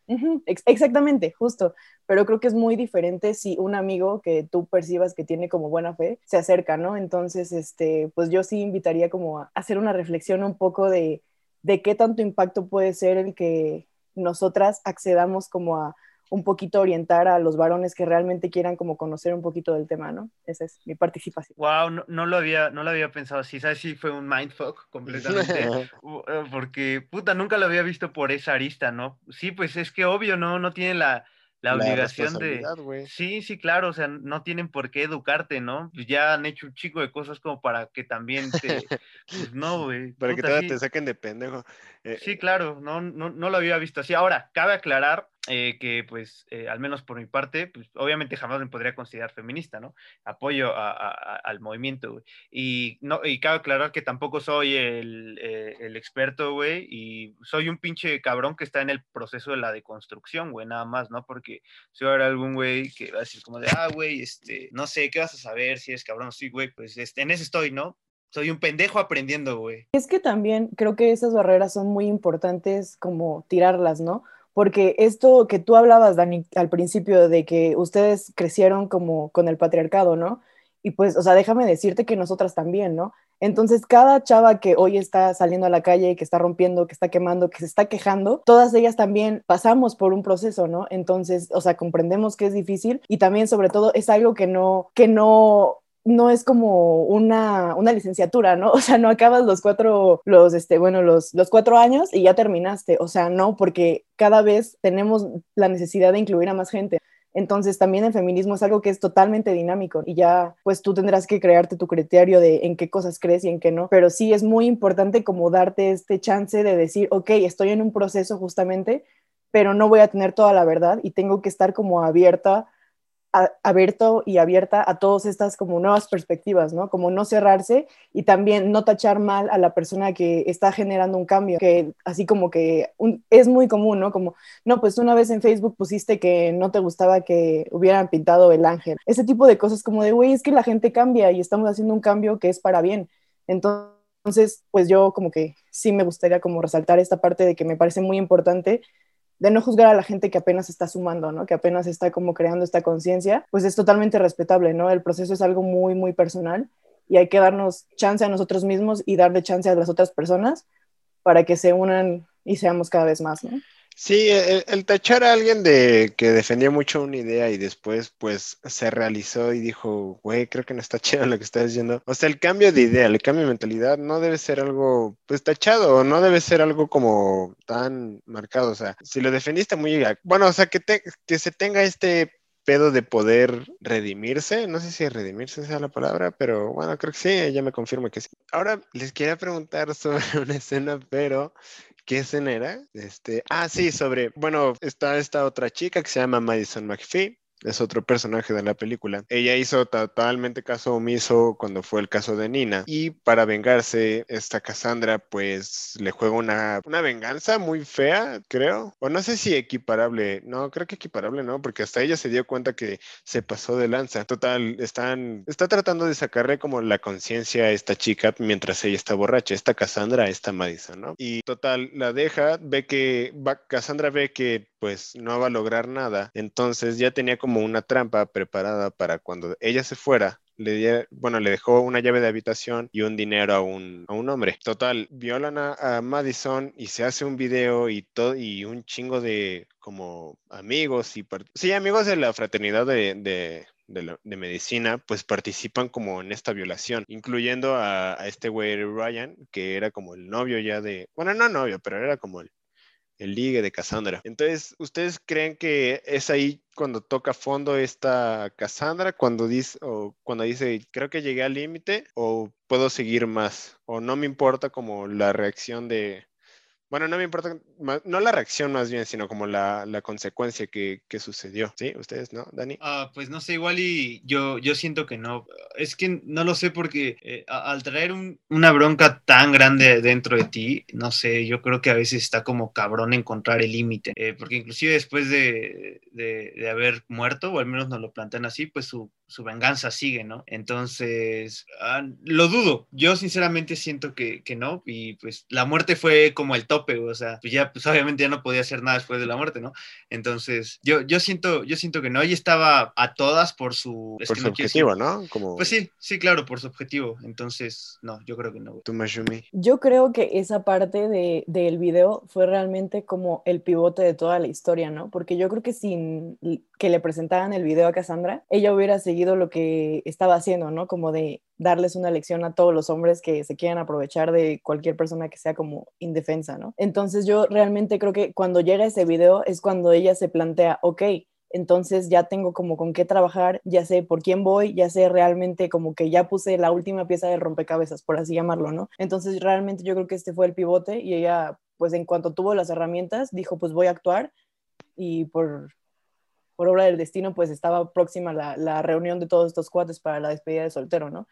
exactamente, justo, pero creo que es muy diferente si un amigo que tú percibas que tiene como buena fe se acerca, ¿no? Entonces, este, pues yo sí invitaría como a hacer una reflexión un poco de, de qué tanto impacto puede ser el que nosotras accedamos como a un poquito orientar a los varones que realmente quieran como conocer un poquito del tema, ¿no? Esa es mi participación. Wow, no, lo, había, no lo había pensado así, ¿sabes? Sí, fue un mindfuck completamente, eh, porque, puta, nunca lo había visto por esa arista, ¿no? Sí, pues es que obvio, ¿no? No tiene la, la, obligación de... Sí, sí, claro, o sea, no tienen por qué educarte, ¿no? Pues ya han hecho un chico de cosas como para que también te... Pues no, güey. Para que te saquen de pendejo. Eh, sí, claro, no, no, no lo había visto así. Ahora, cabe aclarar eh, que pues eh, al menos por mi parte, pues obviamente jamás me podría considerar feminista, ¿no? Apoyo al movimiento, güey. Y, no, y cabe aclarar que tampoco soy el, eh, el experto, güey, y soy un pinche cabrón que está en el proceso de la deconstrucción, güey, nada más, ¿no? Porque si va a haber algún güey que va a decir como de, ah, güey, este, no sé, ¿qué vas a saber si eres cabrón? Sí, güey, pues este, en eso estoy, ¿no? Soy un pendejo aprendiendo, güey. Es que también creo que esas barreras son muy importantes como tirarlas, ¿no? Porque esto que tú hablabas, Dani, al principio de que ustedes crecieron como con el patriarcado, ¿no? Y pues, o sea, déjame decirte que nosotras también, ¿no? Entonces, cada chava que hoy está saliendo a la calle, que está rompiendo, que está quemando, que se está quejando, todas ellas también pasamos por un proceso, ¿no? Entonces, o sea, comprendemos que es difícil y también, sobre todo, es algo que no, que no no es como una, una, licenciatura, ¿no? O sea, no acabas los cuatro, los, este, bueno, los, los cuatro años y ya terminaste. O sea, no, porque cada vez tenemos la necesidad de incluir a más gente. Entonces también el feminismo es algo que es totalmente dinámico y ya pues tú tendrás que crearte tu criterio de en qué cosas crees y en qué no, pero sí es muy importante como darte este chance de decir, ok, estoy en un proceso justamente, pero no voy a tener toda la verdad y tengo que estar como abierta abierto y abierta a todas estas como nuevas perspectivas, ¿no? Como no cerrarse y también no tachar mal a la persona que está generando un cambio, que así como que es muy común, ¿no? Como, no, pues una vez en Facebook pusiste que no te gustaba que hubieran pintado el ángel. Ese tipo de cosas como de, güey, es que la gente cambia y estamos haciendo un cambio que es para bien. Entonces, pues yo como que sí me gustaría como resaltar esta parte de que me parece muy importante de no juzgar a la gente que apenas está sumando, ¿no? Que apenas está como creando esta conciencia, pues es totalmente respetable, ¿no? El proceso es algo muy, muy personal y hay que darnos chance a nosotros mismos y darle chance a las otras personas para que se unan y seamos cada vez más, ¿no? Sí, el, tachar a alguien de que defendía mucho una idea y después pues se realizó y dijo, güey, creo que no está chido lo que estás diciendo. O sea, el cambio de idea, el cambio de mentalidad no debe ser algo pues tachado, no debe ser algo como tan marcado. O sea, si lo defendiste muy... Bueno, o sea, que, que se tenga este pedo de poder redimirse. No sé si redimirse sea la palabra, pero bueno, creo que sí, ella me confirma que sí. Ahora les quería preguntar sobre una escena, pero ¿Qué escena? Este, ah, sí, sobre, bueno, está esta otra chica que se llama Madison McPhee, es otro personaje de la película. Ella hizo totalmente caso omiso cuando fue el caso de Nina y para vengarse, esta Cassandra pues le juega una, una venganza muy fea, creo. O no sé si equiparable, no, creo que equiparable no, porque hasta ella se dio cuenta que se pasó de lanza. Total, están, está tratando de sacarle como la conciencia a esta chica mientras ella está borracha, esta Cassandra, esta Madison, ¿no? Y total, la deja, ve que, va, Cassandra ve que pues no va a lograr nada, entonces ya tenía como una trampa preparada para cuando ella se fuera, le bueno, le dejó una llave de habitación y un dinero a un, a un hombre. Total, violan a, Madison y se hace un video y todo, y un chingo de como amigos y sí, amigos de la fraternidad de, de, de, medicina, pues participan como en esta violación, incluyendo a, a este güey Ryan, que era como el novio ya de, bueno, no novio, pero era como el el ligue de Cassandra. Entonces, ¿ustedes creen que es ahí cuando toca fondo esta Cassandra, cuando dice, o cuando dice, creo que llegué al límite, o puedo seguir más, o no me importa como la reacción de, bueno, no me importa, no la reacción más bien, sino como la, la consecuencia que, que, sucedió. ¿Sí? ¿Ustedes no, Dani? Ah, pues no sé, igual y yo, yo siento que no. Es que no lo sé porque eh, al traer un, una bronca tan grande dentro de ti, no sé, yo creo que a veces está como cabrón encontrar el límite. Eh, porque inclusive después de, de, de, haber muerto, o al menos nos lo plantean así, pues su, su venganza sigue, ¿no? Entonces, ah, lo dudo. Yo sinceramente siento que, que no. Y pues la muerte fue como el top o sea, pues ya, pues obviamente ya no podía hacer nada después de la muerte, ¿no? Entonces, yo, yo siento, yo siento que no, ella estaba a todas por su... por su objetivo, ¿no? Como... Pues sí, sí, claro, por su objetivo, entonces, no, yo creo que no. ¿Tú, Mashumi? Yo creo que esa parte de, del video fue realmente como el pivote de toda la historia, ¿no? Porque yo creo que sin que le presentaran el video a Cassandra, ella hubiera seguido lo que estaba haciendo, ¿no? Como de darles una lección a todos los hombres que se quieran aprovechar de cualquier persona que sea como indefensa, ¿no? Entonces yo realmente creo que cuando llega ese video es cuando ella se plantea, ok, entonces ya tengo como con qué trabajar, ya sé por quién voy, ya sé realmente como que ya puse la última pieza del rompecabezas, por así llamarlo, ¿no? Entonces realmente yo creo que este fue el pivote y ella, pues en cuanto tuvo las herramientas, dijo, pues voy a actuar y por, por obra del destino, pues estaba próxima la, reunión de todos estos cuates para la despedida de soltero, ¿no?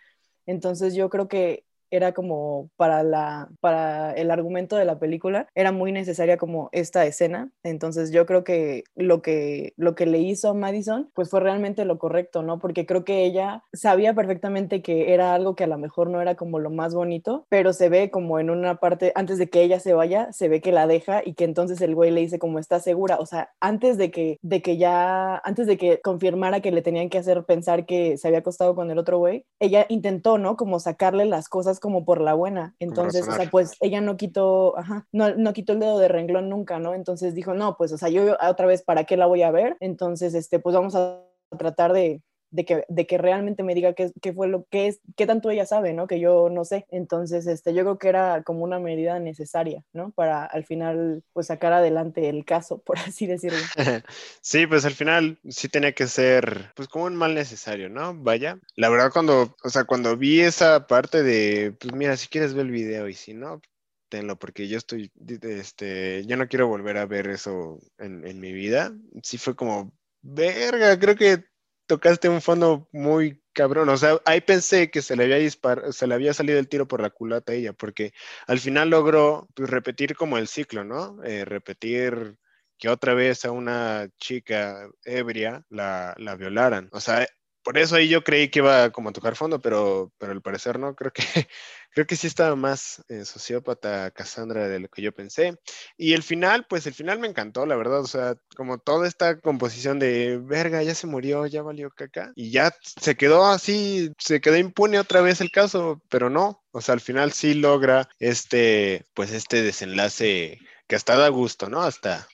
Entonces yo creo que era como para, la, para el argumento de la película, era muy necesaria como esta escena. Entonces yo creo que lo que, lo que le hizo a Madison, pues fue realmente lo correcto, ¿no? Porque creo que ella sabía perfectamente que era algo que a lo mejor no era como lo más bonito, pero se ve como en una parte, antes de que ella se vaya, se ve que la deja y que entonces el güey le dice como está segura, o sea, antes de que, de que ya, antes de que confirmara que le tenían que hacer pensar que se había acostado con el otro güey, ella intentó, ¿no? Como sacarle las cosas como por la buena. Entonces, o sea, pues ella no quitó, ajá, no, no quitó el dedo de renglón nunca, ¿no? Entonces dijo, no, pues, o sea, yo otra vez, ¿para qué la voy a ver? Entonces, este, pues vamos a tratar de, de que, de que realmente me diga qué, qué, fue lo que es, qué tanto ella sabe, ¿no? Que yo no sé. Entonces, este, yo creo que era como una medida necesaria, ¿no? Para al final, pues sacar adelante el caso, por así decirlo. sí, pues al final sí tenía que ser, pues como un mal necesario, ¿no? Vaya. La verdad, cuando, o sea, cuando vi esa parte de, pues mira, si quieres ver el video y si no, tenlo, porque yo estoy, este, yo no quiero volver a ver eso en, en mi vida. Sí fue como, verga, creo que tocaste un fondo muy cabrón. O sea, ahí pensé que se le había dispar se le había salido el tiro por la culata a ella, porque al final logró pues, repetir como el ciclo, ¿no? Eh, repetir que otra vez a una chica ebria la, la violaran. O sea, por eso ahí yo creí que iba como a tocar fondo, pero, pero al parecer no, creo que, creo que sí estaba más eh, sociópata Cassandra de lo que yo pensé. Y el final, pues el final me encantó, la verdad, o sea, como toda esta composición de, verga, ya se murió, ya valió caca, y ya se quedó así, se quedó impune otra vez el caso, pero no, o sea, al final sí logra este, pues este desenlace que hasta da gusto, ¿no? Hasta,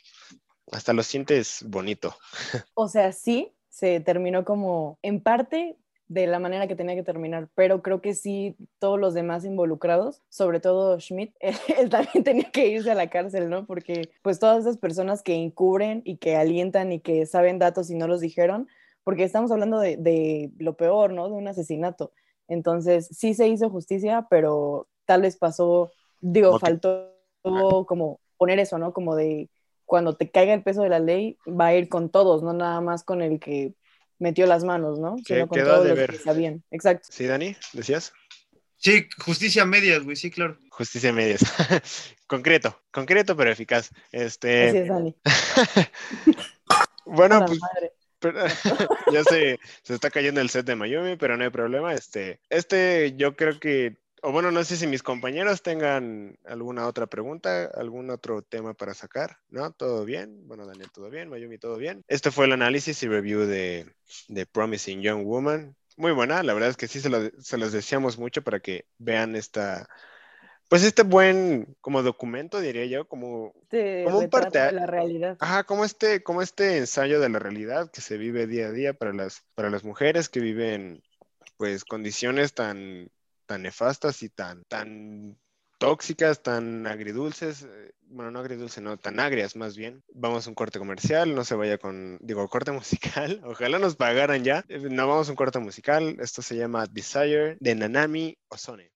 hasta lo sientes bonito. O sea, sí, se terminó como en parte de la manera que tenía que terminar, pero creo que sí todos los demás involucrados, sobre todo Schmidt, él, también tenía que irse a la cárcel, ¿no? Porque pues todas esas personas que encubren y que alientan y que saben datos y no los dijeron, porque estamos hablando de, lo peor, ¿no? De un asesinato. Entonces sí se hizo justicia, pero tal vez pasó, digo, faltó como poner eso, ¿no? Como de cuando te caiga el peso de la ley, va a ir con todos, no nada más con el que metió las manos, ¿no? Que- Sino con quedó a todo lo deber. que sabían. Exacto. Sí, Dani, decías. Sí, justicia medias, güey, sí, claro. Justicia medias. concreto, concreto pero eficaz. Este, Así es, Dani. bueno, pues madre. Pero- ya se, se está cayendo el set de Mayumi, pero no hay problema. Este, este yo creo que, o bueno, no sé si mis compañeros tengan alguna otra pregunta, algún otro tema para sacar, ¿no? ¿Todo bien? Bueno, Daniel, ¿todo bien? Mayumi, ¿todo bien? Este fue el análisis y review de, de Promising Young Woman. Muy buena, la verdad es que sí se, lo- se los deseamos mucho para que vean esta, pues este buen, como documento, diría yo, como Como un parte- de la realidad. Ajá, como este, como este ensayo de la realidad que se vive día a día para las, para las mujeres que viven pues condiciones tan, tan nefastas y tan, tan tóxicas, tan agridulces, eh, bueno, no agridulces, no, tan agrias más bien. Vamos a un corte comercial, no se vaya con, digo, corte musical, ojalá nos pagaran ya. Eh, No vamos a un corte musical, esto se llama Desire de Nanami Ozone.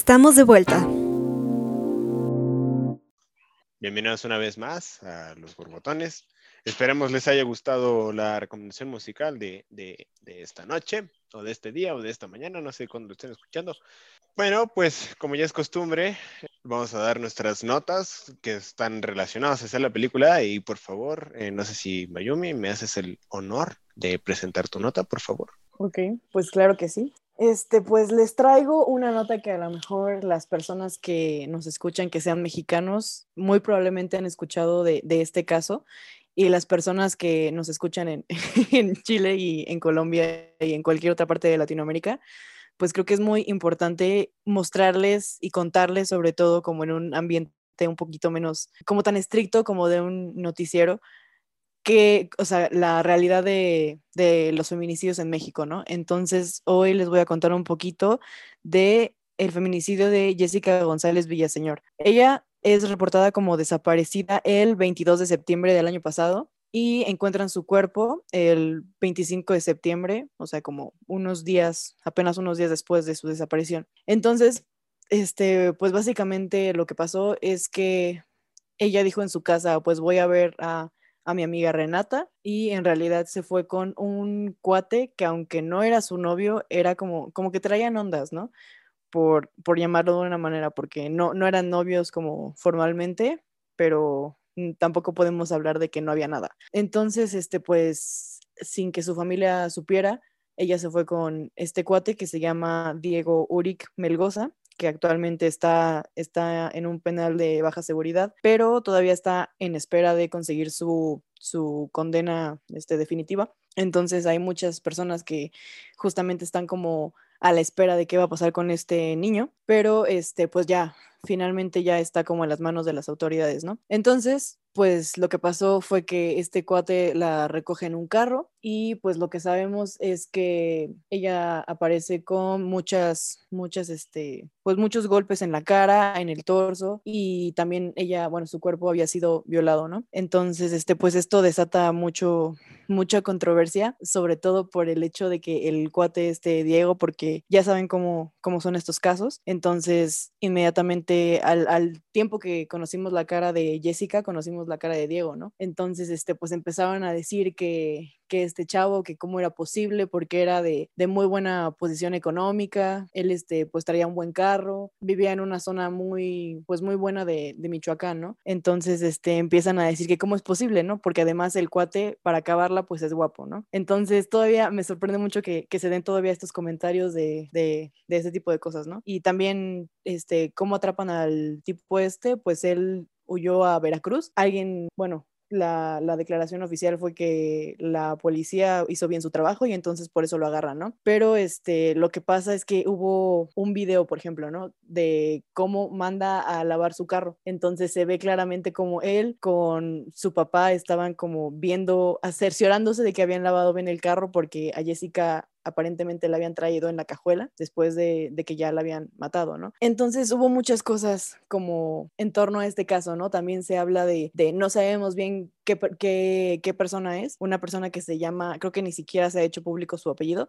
Estamos de vuelta. Bienvenidos una vez más a Los Borbotones. Esperemos les haya gustado la recomendación musical de, de- de esta noche, o de este día, o de esta mañana, no sé cuándo lo estén escuchando. Bueno, pues como ya es costumbre, vamos a dar nuestras notas que están relacionadas a hacer la película. Y por favor, eh, no sé si Mayumi, me haces el honor de presentar tu nota, por favor. Ok, pues claro que sí. Este, pues les traigo una nota que a lo mejor las personas que nos escuchan, que sean mexicanos, muy probablemente han escuchado de, este caso. Y las personas que nos escuchan en, en Chile y en Colombia y en cualquier otra parte de Latinoamérica, pues creo que es muy importante mostrarles y contarles, sobre todo como en un ambiente un poquito menos, como tan estricto como de un noticiero, que, o sea, la realidad de, los feminicidios en México, ¿no? Entonces, hoy les voy a contar un poquito de el feminicidio de Jessica González Villaseñor. Ella es reportada como desaparecida el 22 de septiembre del año pasado y encuentran su cuerpo el 25 de septiembre, o sea, como unos días, apenas unos días después de su desaparición. Entonces, este, pues básicamente lo que pasó es que ella dijo en su casa, pues voy a ver a, a mi amiga Renata y en realidad se fue con un cuate que aunque no era su novio, era como, como que traían ondas, ¿no? Por, por llamarlo de una manera, porque no, no eran novios como formalmente, pero tampoco podemos hablar de que no había nada. Entonces, este, pues, sin que su familia supiera, ella se fue con este cuate que se llama Diego Uric Melgoza, que actualmente está, está en un penal de baja seguridad, pero todavía está en espera de conseguir su, su condena este, definitiva. Entonces hay muchas personas que justamente están como a la espera de qué va a pasar con este niño, pero este, pues ya, finalmente ya está como en las manos de las autoridades, ¿no? Entonces, pues lo que pasó fue que este cuate la recoge en un carro y pues lo que sabemos es que ella aparece con muchas, muchas, este, pues muchos golpes en la cara, en el torso y también ella, bueno, su cuerpo había sido violado, ¿no? Entonces, este, pues esto desata mucho, mucha controversia, sobre todo por el hecho de que el cuate este Diego, porque ya saben cómo, cómo son estos casos, entonces inmediatamente al, al tiempo que conocimos la cara de Jessica, conocimos la cara de Diego, ¿no? Entonces, este, pues empezaron a decir que, que este chavo, que cómo era posible, porque era de, muy buena posición económica, él este, pues traía un buen carro, vivía en una zona muy, pues muy buena de, de, Michoacán, ¿no? Entonces, este, empiezan a decir que cómo es posible, ¿no? Porque además el cuate, para acabarla, pues es guapo, ¿no? Entonces, todavía me sorprende mucho que, que se den todavía estos comentarios de, de, de ese tipo de cosas, ¿no? Y también, este, cómo atrapan al tipo este, pues él huyó a Veracruz. Alguien, bueno, la, la, declaración oficial fue que la policía hizo bien su trabajo y entonces por eso lo agarran, ¿no? Pero este, lo que pasa es que hubo un video, por ejemplo, ¿no? De cómo manda a lavar su carro. Entonces se ve claramente como él con su papá estaban como viendo, cerciorándose de que habían lavado bien el carro porque a Jessica aparentemente la habían traído en la cajuela después de, que ya la habían matado, ¿no? Entonces hubo muchas cosas como en torno a este caso, ¿no? También se habla de, no sabemos bien qué, persona es, una persona que se llama, creo que ni siquiera se ha hecho público su apellido,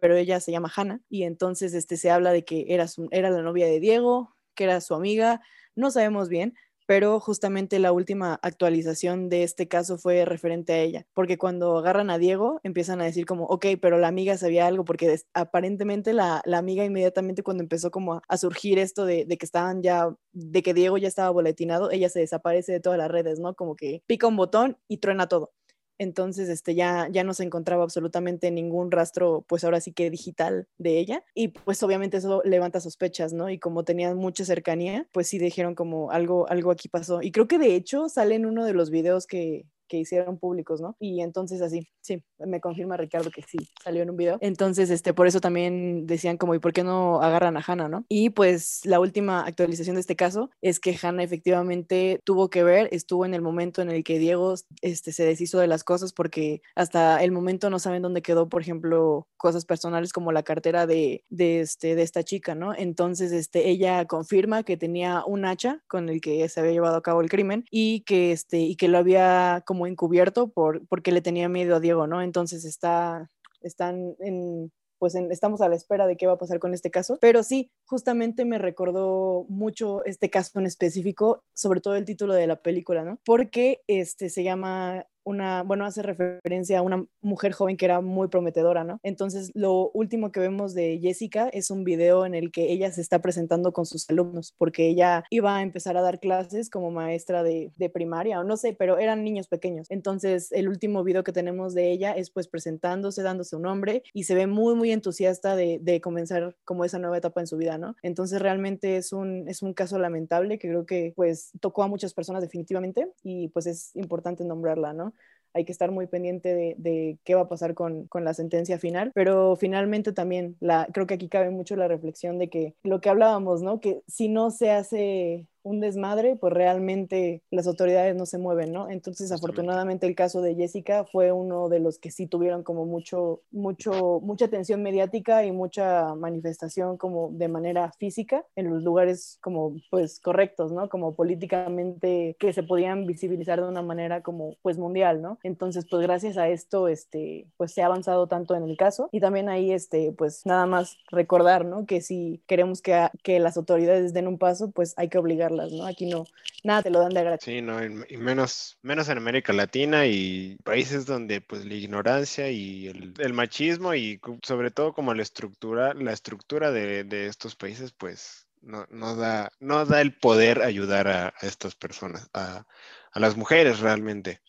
pero ella se llama Hannah y entonces este, se habla de que era, su, era la novia de Diego, que era su amiga, no sabemos bien, pero justamente la última actualización de este caso fue referente a ella, porque cuando agarran a Diego empiezan a decir como, ok, pero la amiga sabía algo, porque aparentemente la, la, amiga inmediatamente cuando empezó como a, surgir esto de, de, que estaban ya, de que Diego ya estaba boletinado, ella se desaparece de todas las redes, ¿no? Como que pica un botón y truena todo. Entonces, este, ya, ya no se encontraba absolutamente ningún rastro, pues ahora sí que digital de ella. Y pues obviamente eso levanta sospechas, ¿no? Y como tenían mucha cercanía, pues sí dijeron como algo, algo aquí pasó. Y creo que de hecho sale en uno de los videos que, que hicieron públicos, ¿no? Y entonces así, sí, me confirma Ricardo que sí, salió en un video. Entonces, este, por eso también decían como, ¿y por qué no agarran a Hannah, no? Y pues la última actualización de este caso es que Hannah efectivamente tuvo que ver, estuvo en el momento en el que Diego este, se deshizo de las cosas porque hasta el momento no saben dónde quedó, por ejemplo, cosas personales como la cartera de, de, este, de esta chica, ¿no? Entonces, este, ella confirma que tenía un hacha con el que se había llevado a cabo el crimen y que, este, y que lo había como encubierto por, porque le tenía miedo a Diego, ¿no? Entonces está, están en, pues en, estamos a la espera de qué va a pasar con este caso. Pero sí, justamente me recordó mucho este caso en específico, sobre todo el título de la película, ¿no? Porque este se llama una, bueno, hace referencia a una mujer joven que era muy prometedora, ¿no? Entonces, lo último que vemos de Jessica es un video en el que ella se está presentando con sus alumnos, porque ella iba a empezar a dar clases como maestra de, primaria, o no sé, pero eran niños pequeños. Entonces, el último video que tenemos de ella es pues presentándose, dándose un nombre, y se ve muy, muy entusiasta de, de comenzar como esa nueva etapa en su vida, ¿no? Entonces, realmente es un, es un caso lamentable que creo que pues tocó a muchas personas definitivamente, y pues es importante nombrarla, ¿no? Hay que estar muy pendiente de, de qué va a pasar con, con, la sentencia final, pero finalmente también la, creo que aquí cabe mucho la reflexión de que lo que hablábamos, ¿no? Que si no se hace un desmadre, pues realmente las autoridades no se mueven, ¿no? Entonces, afortunadamente el caso de Jessica fue uno de los que sí tuvieron como mucho, mucho, mucha atención mediática y mucha manifestación como de manera física en los lugares como pues correctos, ¿no? Como políticamente que se podían visibilizar de una manera como pues mundial, ¿no? Entonces, pues gracias a esto, este, pues se ha avanzado tanto en el caso y también ahí, este, pues nada más recordar, ¿no? Que si queremos que, que las autoridades den un paso, pues hay que obligarlas, Aquí no, nada te lo dan de gratis. Sí, no, y menos, menos en América Latina y países donde pues la ignorancia y el, machismo y sobre todo como la estructura, la estructura de, de estos países pues no, no da, no da el poder ayudar a, a estas personas, a, a las mujeres realmente.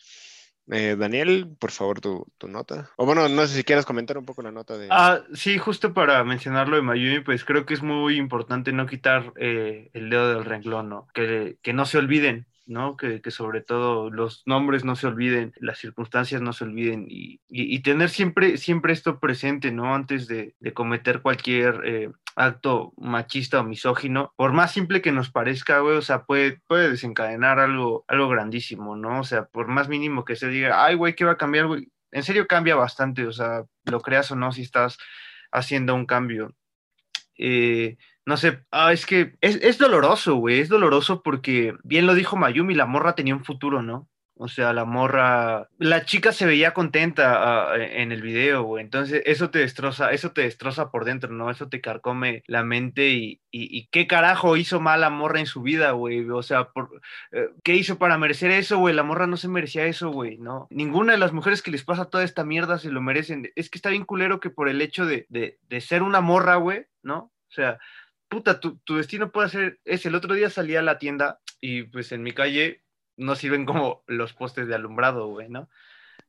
Eh, Daniel, por favor, tu, tu nota. O bueno, no sé si quieres comentar un poco la nota de... Ah, sí, justo para mencionarlo de Mayumi, pues creo que es muy importante no quitar eh, el dedo del renglón, ¿no? Que, que no se olviden, ¿no? Que, sobre todo los nombres no se olviden, las circunstancias no se olviden y, tener siempre, siempre esto presente, ¿no? Antes de, cometer cualquier eh, acto machista o misógino, por más simple que nos parezca, güey, o sea, puede, puede desencadenar algo, algo grandísimo, ¿no? O sea, por más mínimo que se diga, ay, güey, ¿qué va a cambiar? En serio cambia bastante, o sea, lo creas o no, si estás haciendo un cambio. Eh, no sé, ah, es que es, es doloroso, güey, es doloroso porque, bien lo dijo Mayumi, la morra tenía un futuro, ¿no? O sea, la morra, la chica se veía contenta ah, en el video, güey. Entonces, eso te destroza, eso te destroza por dentro, ¿no? Eso te carcome la mente y, y, y qué carajo hizo mal la morra en su vida, güey. O sea, por, eh, ¿qué hizo para merecer eso, güey? La morra no se merecía eso, güey, ¿no? Ninguna de las mujeres que les pasa toda esta mierda se lo merecen. Es que está bien culero que por el hecho de, de, de ser una morra, güey, ¿no? O sea, puta, tu, tu destino puede ser ese. El otro día salí a la tienda y pues en mi calle no sirven como los postes de alumbrado, güey, ¿no?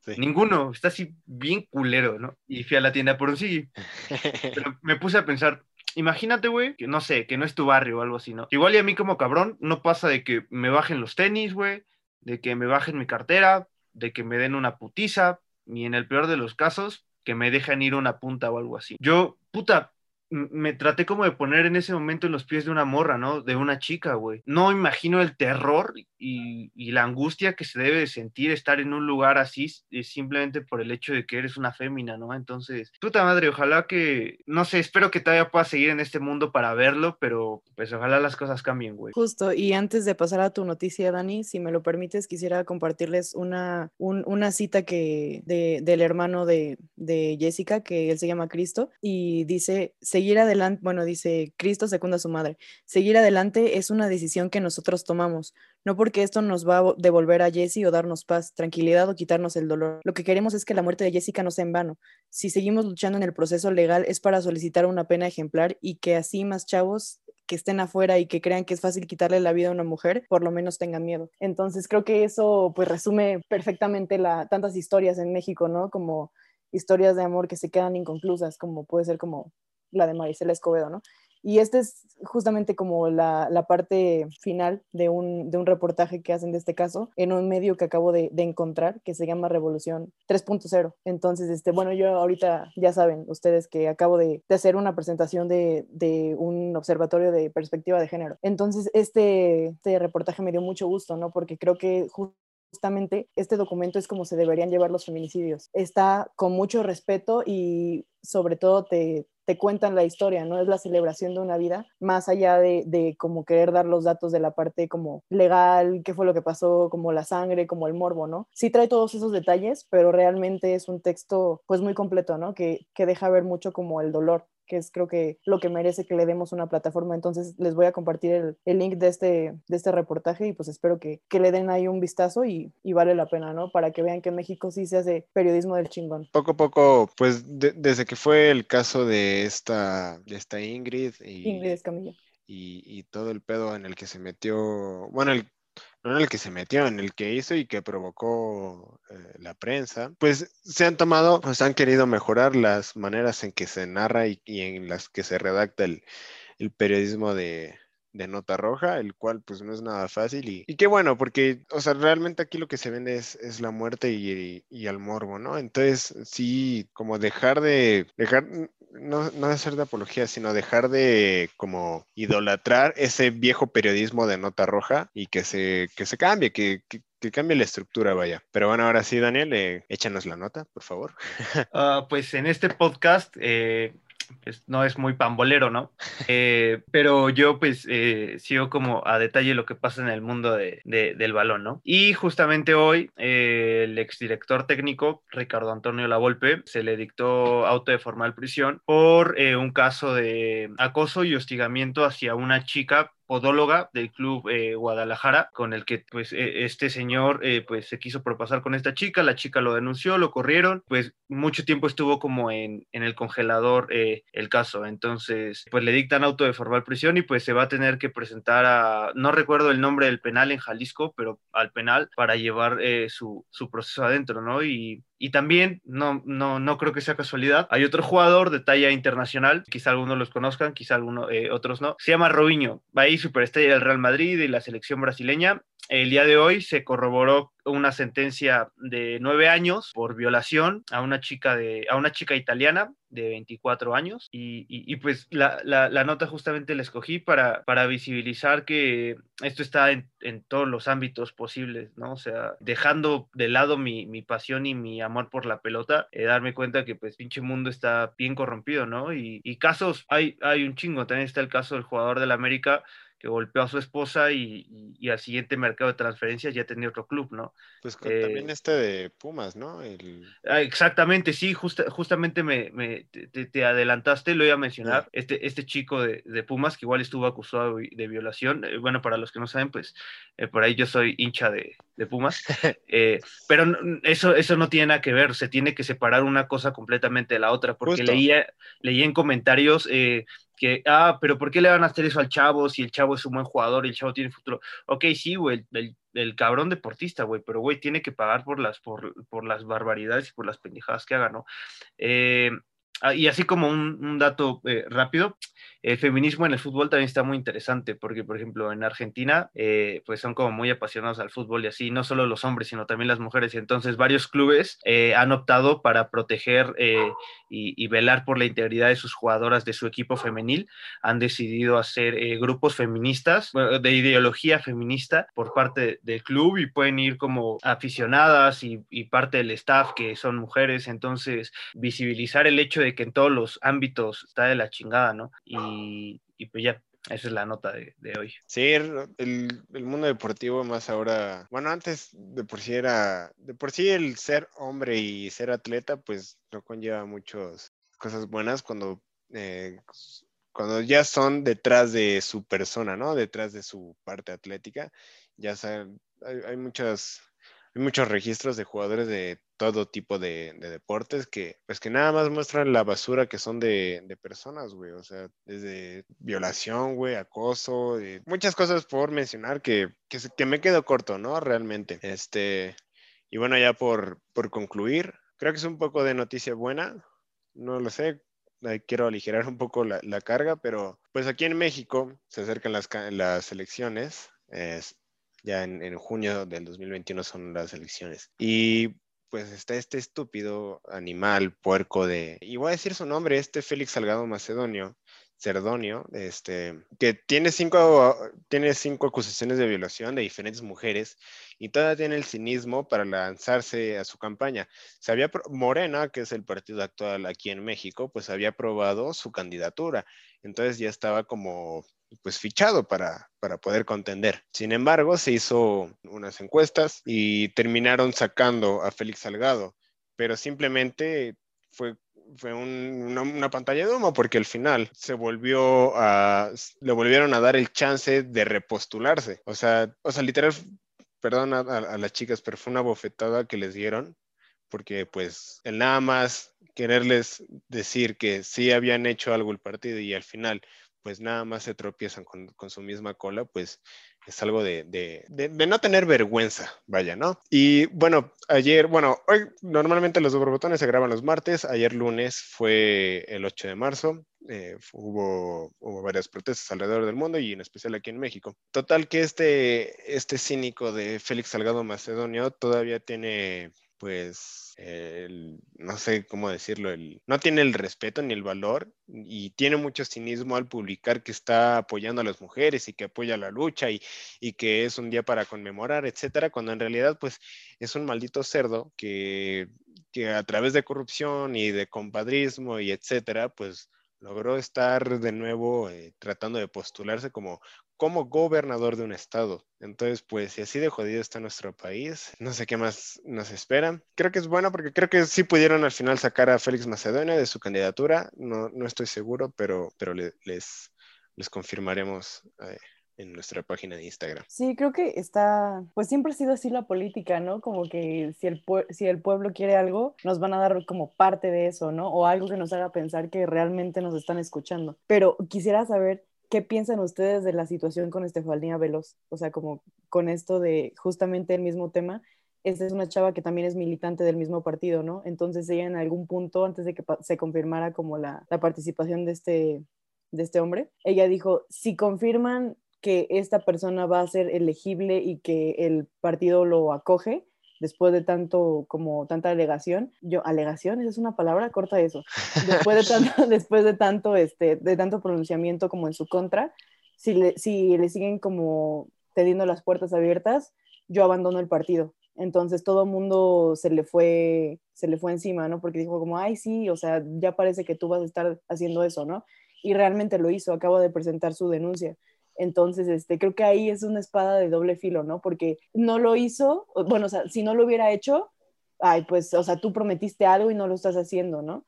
Sí. Ninguno, está así bien culero, ¿no? Y fui a la tienda por un. Pero me puse a pensar, imagínate, güey, que no sé, que no es tu barrio o algo así, ¿no? Igual y a mí como cabrón no pasa de que me bajen los tenis, güey, de que me bajen mi cartera, de que me den una putiza, ni en el peor de los casos, que me dejan ir una punta o algo así. Yo, puta, me traté como de poner en ese momento en los pies de una morra, ¿no? De una chica, güey. No imagino el terror y, la angustia que se debe de sentir estar en un lugar así eh, simplemente por el hecho de que eres una fémina, ¿no? Entonces, puta madre, ojalá que, no sé, espero que todavía puedas seguir en este mundo para verlo, pero pues ojalá las cosas cambien, güey. Justo, y antes de pasar a tu noticia, Dani, si me lo permites, quisiera compartirles una, un- una cita que, de- del hermano de, de Jessica, que él se llama Cristo, y dice, seguir adelante, bueno, dice, Cristo secunda a su madre, seguir adelante es una decisión que nosotros tomamos, no porque esto nos va a vo- devolver a Jessie o darnos paz, tranquilidad o quitarnos el dolor. Lo que queremos es que la muerte de Jessica no sea en vano. Si seguimos luchando en el proceso legal es para solicitar una pena ejemplar y que así más chavos que estén afuera y que crean que es fácil quitarle la vida a una mujer, por lo menos tengan miedo. Entonces creo que eso pues resume perfectamente la, tantas historias en México, ¿no? Como historias de amor que se quedan inconclusas, como puede ser como la de Marisela Escobedo, ¿no? Y esta es justamente como la, la parte final de un, de un reportaje que hacen de este caso en un medio que acabo de, de encontrar que se llama Revolución 3.0. Entonces, este, bueno, yo ahorita ya saben ustedes que acabo de, de hacer una presentación de, un observatorio de perspectiva de género. Entonces, este, este reportaje me dio mucho gusto, ¿no? Porque creo que justamente este documento es como se deberían llevar los feminicidios. Está con mucho respeto y sobre todo te, te cuentan la historia, ¿no? Es la celebración de una vida, más allá de, de como querer dar los datos de la parte como legal, qué fue lo que pasó, como la sangre, como el morbo, ¿no? Sí trae todos esos detalles, pero realmente es un texto pues muy completo, ¿no? Que, que deja ver mucho como el dolor que es creo que lo que merece que le demos una plataforma. Entonces les voy a compartir el, el link de este, de este reportaje y pues espero que, que le den ahí un vistazo y, y vale la pena, ¿no? Para que vean que en México sí se hace periodismo del chingón. Poco a poco, pues de- desde que fue el caso de esta, de esta Ingrid y, Ingrid Escamilla. y, y todo el pedo en el que se metió, bueno, el, no en el que se metió, en el que hizo y que provocó eh, la prensa, pues se han tomado, pues han querido mejorar las maneras en que se narra y, en las que se redacta el, periodismo de, de nota roja, el cual pues no es nada fácil y, qué bueno, porque, o sea, realmente aquí lo que se vende es, la muerte y, y, el morbo, ¿no? Entonces, sí, como dejar de, dejar, no, no de hacer de apología, sino dejar de como idolatrar ese viejo periodismo de nota roja y que se, que se cambie, que, que, que cambie la estructura, vaya. Pero bueno, ahora sí, Daniel, eh, échanos la nota, por favor. Ah, pues en este podcast eh, pues, no es muy pambolero, ¿no? Eh, pero yo pues eh, sigo como a detalle lo que pasa en el mundo de- de- del balón, ¿no? Y justamente hoy eh, el exdirector técnico, Ricardo Antonio Lavolpe, se le dictó auto de formal prisión por eh, un caso de acoso y hostigamiento hacia una chica podóloga del club eh, Guadalajara, con el que pues eh, este señor eh, pues se quiso propasar con esta chica, la chica lo denunció, lo corrieron, pues mucho tiempo estuvo como en, en el congelador eh, el caso, entonces pues le dictan auto de formal prisión y pues se va a tener que presentar a, no recuerdo el nombre del penal en Jalisco, pero al penal para llevar eh, su, su proceso adentro, ¿no? Y y también, no, no, no creo que sea casualidad, hay otro jugador de talla internacional, quizá algunos los conozcan, quizá algunos, eh, otros no, se llama Robinho, va ahí superestrella del Real Madrid y la selección brasileña. El día de hoy se corroboró una sentencia de nueve años por violación a una chica, de, a una chica italiana de 24 años y, y- y pues la, la- la nota justamente la escogí para, para visibilizar que esto está en, en todos los ámbitos posibles, ¿no? O sea, dejando de lado mi, mi pasión y mi amor por la pelota, eh, darme cuenta que pues pinche mundo está bien corrompido, ¿no? Y, y casos, hay, hay un chingo, también está el caso del jugador del América que golpeó a su esposa y, y- y al siguiente mercado de transferencias ya tenía otro club, ¿no? Pues con- Eh, también este de Pumas, ¿no? El, Ah, Exactamente, sí, justa- justamente me, me- te, te- te adelantaste, lo iba a mencionar, este, este chico de, de Pumas que igual estuvo acusado de, violación, eh, bueno, para los que no saben, pues eh, por ahí yo soy hincha de, de Pumas, pero no- eso, eso no tiene nada que ver, se tiene que separar una cosa completamente de la otra, porque Justo. leía, leía en comentarios que, ah, pero ¿por qué le van a hacer eso al chavo si el chavo es un buen jugador y el chavo tiene futuro? Ok, sí, güey, el, el- cabrón deportista, güey, pero güey, tiene que pagar por las, por, por las barbaridades y por las pendejadas que haga, ¿no? Eh, ah, y así como un, un dato eh, rápido, el feminismo en el fútbol también está muy interesante, porque, por ejemplo, en Argentina, eh, pues son como muy apasionados al fútbol y así, no solo los hombres, sino también las mujeres, entonces varios clubes eh, han optado para proteger eh, y, y velar por la integridad de sus jugadoras de su equipo femenil, han decidido hacer eh, grupos feministas, de ideología feminista por parte del club y pueden ir como aficionadas y, y parte del staff que son mujeres, entonces visibilizar el hecho de que en todos los ámbitos está de la chingada, ¿no? Y, y pues ya, esa es la nota de, hoy. Sí, el, el- el mundo deportivo más ahora, bueno, antes de por sí era, de por sí el ser hombre y ser atleta, pues no conlleva muchas cosas buenas cuando, eh, cuando ya son detrás de su persona, ¿no? Detrás de su parte atlética, ya saben, hay, hay muchas, hay muchos registros de jugadores de todo tipo de, de deportes que, pues que nada más muestran la basura que son de, de personas, güey. O sea, desde violación, güey, acoso, eh, muchas cosas por mencionar que, que, que me quedo corto, ¿no? Realmente. Este, y bueno, ya por, por concluir, creo que es un poco de noticia buena. No lo sé, quiero aligerar un poco la, la carga, pero pues aquí en México se acercan las, las elecciones. es- ya en, en junio del 2021 son las elecciones. Y pues está este estúpido animal, puerco de... Y voy a decir su nombre, este Félix Salgado Macedonio, Cerdonio, este, que tiene cinco, tiene cinco acusaciones de violación de diferentes mujeres y todavía tiene el cinismo para lanzarse a su campaña. Se había, Morena, que es el partido actual aquí en México, pues había aprobado su candidatura. Entonces ya estaba como pues fichado para, para poder contender. Sin embargo, se hizo unas encuestas y terminaron sacando a Félix Salgado, pero simplemente fue, fue un- una, una pantalla de humo porque al final se volvió a, le volvieron a dar el chance de repostularse. O sea, o sea, literal, perdón a, a- las chicas, pero fue una bofetada que les dieron porque pues el nada más quererles decir que sí habían hecho algo el partido y al final pues nada más se tropiezan con, con su misma cola, pues es algo de, de, de- no tener vergüenza, vaya, ¿no? Y bueno, ayer, bueno, hoy normalmente los borbotones se graban los martes, ayer lunes fue el 8 de marzo, eh, hubo, hubo varias protestas alrededor del mundo y en especial aquí en México. Total que este, este cínico de Félix Salgado Macedonio todavía tiene pues el- no sé cómo decirlo, el, no tiene el respeto ni el valor y tiene mucho cinismo al publicar que está apoyando a las mujeres y que apoya la lucha y, y que es un día para conmemorar, etcétera, cuando en realidad pues es un maldito cerdo que, que a través de corrupción y de compadrismo y etcétera, pues logró estar de nuevo eh, tratando de postularse como, como gobernador de un estado. Entonces, pues, si así de jodido está nuestro país, no sé qué más nos espera. Creo que es bueno porque creo que sí pudieron al final sacar a Félix Macedonia de su candidatura. No, no estoy seguro, pero, pero le- les, les confirmaremos eh, en nuestra página de Instagram. Sí, creo que está, pues siempre ha sido así la política, ¿no? Como que si el, si el pueblo quiere algo, nos van a dar como parte de eso, ¿no? O algo que nos haga pensar que realmente nos están escuchando. Pero quisiera saber qué piensan ustedes de la situación con Estefanía Veloz, o sea, como con esto de justamente el mismo tema. Esta es una chava que también es militante del mismo partido, ¿no? Entonces ella en algún punto, antes de que se confirmara como la, la participación de este, de este hombre, ella dijo, si confirman que esta persona va a ser elegible y que el partido lo acoge después de tanto como tanta alegación yo alegación esa es una palabra corta eso. Después de tanto después de tanto este de tanto pronunciamiento como en su contra si le, si le siguen como teniendo las puertas abiertas yo abandono el partido. Entonces todo el mundo se le fue se le fue encima no porque dijo como ay sí o sea ya parece que tú vas a estar haciendo eso no y realmente lo hizo acaba de presentar su denuncia entonces, este, creo que ahí es una espada de doble filo, ¿no? Porque no lo hizo, bueno, o sea, si no lo hubiera hecho, ay, pues, o sea, tú prometiste algo y no lo estás haciendo, ¿no?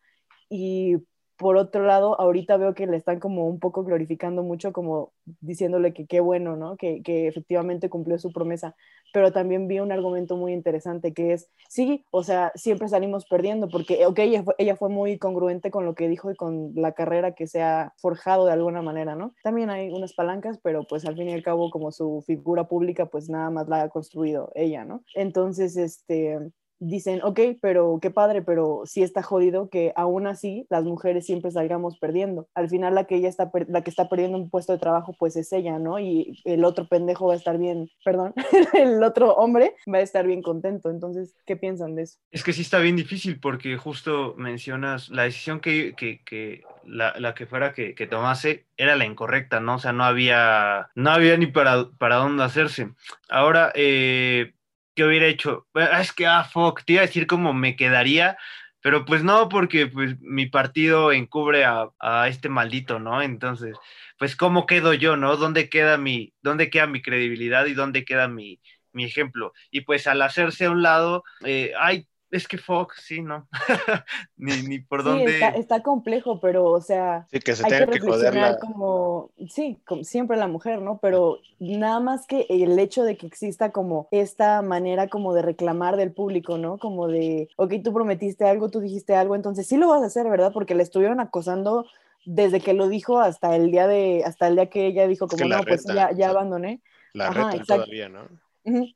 Y por otro lado, ahorita veo que le están como un poco glorificando mucho, como diciéndole que qué bueno, ¿no? Que, que efectivamente cumplió su promesa. Pero también vi un argumento muy interesante que es, sí, o sea, siempre salimos perdiendo, porque, ok, ella fue, ella fue muy congruente con lo que dijo y con la carrera que se ha forjado de alguna manera, ¿no? También hay unas palancas, pero pues al fin y al cabo, como su figura pública, pues nada más la ha construido ella, ¿no? Entonces, este, dicen, ok, pero qué padre, pero sí está jodido que aún así las mujeres siempre salgamos perdiendo. Al final la que ella está, la que está perdiendo un puesto de trabajo, pues es ella, ¿no? Y el otro pendejo va a estar bien, perdón, el otro hombre va a estar bien contento. Entonces, ¿qué piensan de eso? Es que sí está bien difícil porque justo mencionas la decisión que, que, que la, la que fuera que, que tomase era la incorrecta, ¿no? O sea, no había, no había ni para, para dónde hacerse. Ahora, eh, ¿qué hubiera hecho? Es que, ah, fuck, te iba a decir cómo me quedaría, pero pues no, porque pues mi partido encubre a, a este maldito, ¿no? Entonces, pues ¿cómo quedo yo, no? ¿Dónde queda mi, dónde queda mi credibilidad y dónde queda mi, mi ejemplo? Y pues al hacerse a un lado, eh, ay, es que fuck, sí, ¿no? ni, ni por Sí, dónde... está, está complejo, pero, o sea, Sí, que se hay que tenga que joder reflexionar la... como, sí, como siempre la mujer, ¿no? Pero nada más que el hecho de que exista como esta manera como de reclamar del público, ¿no? Como de, ok, tú prometiste algo, tú dijiste algo, entonces sí lo vas a hacer, ¿verdad? Porque le estuvieron acosando desde que lo dijo hasta el día de, hasta el día que ella dijo que como, la no, pues reta, ya, ya abandoné. La Ajá, exacto. todavía, ¿no?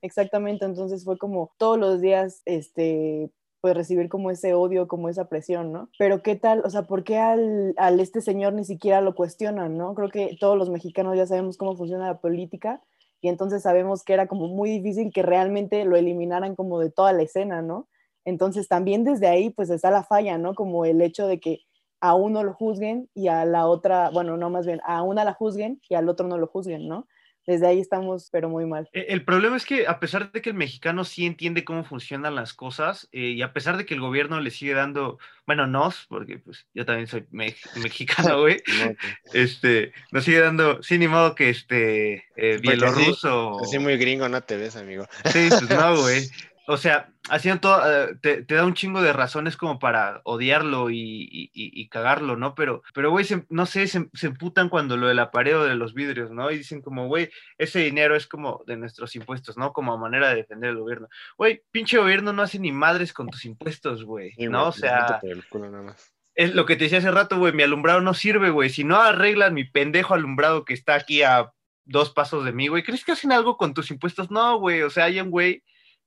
Exactamente, entonces fue como todos los días, este, pues recibir como ese odio, como esa presión, ¿no? Pero qué tal, o sea, ¿por qué al, al este señor ni siquiera lo cuestionan, ¿no? Creo que todos los mexicanos ya sabemos cómo funciona la política y entonces sabemos que era como muy difícil que realmente lo eliminaran como de toda la escena, ¿no? Entonces también desde ahí pues está la falla, ¿no? Como el hecho de que a uno lo juzguen y a la otra, bueno, no más bien, a una la juzguen y al otro no lo juzguen, ¿no? Desde ahí estamos, pero muy mal. Eh, El problema es que a pesar de que el mexicano sí entiende cómo funcionan las cosas eh, y a pesar de que el gobierno le sigue dando, bueno, nos, porque pues yo también soy me- mexicano, güey, que- este, nos sigue dando, sí, ni modo que este, eh, bielorruso. Así muy gringo no te ves, amigo. Sí, pues no, güey. O sea, haciendo todo, eh, te, te da un chingo de razones como para odiarlo y, y- y- y cagarlo, ¿no? Pero, pero güey, se- no sé, se, se emputan cuando lo del apareo de los vidrios, ¿no? Y dicen como, güey, ese dinero es como de nuestros impuestos, ¿no? Como manera de defender el gobierno. Güey, pinche gobierno no hace ni madres con tus impuestos, güey, Sí, ¿no? O sea, nada más. es lo que te decía hace rato, güey, mi alumbrado no sirve, güey. Si no arreglan mi pendejo alumbrado que está aquí a dos pasos de mí, güey, ¿crees que hacen algo con tus impuestos? No, güey, o sea, hay un güey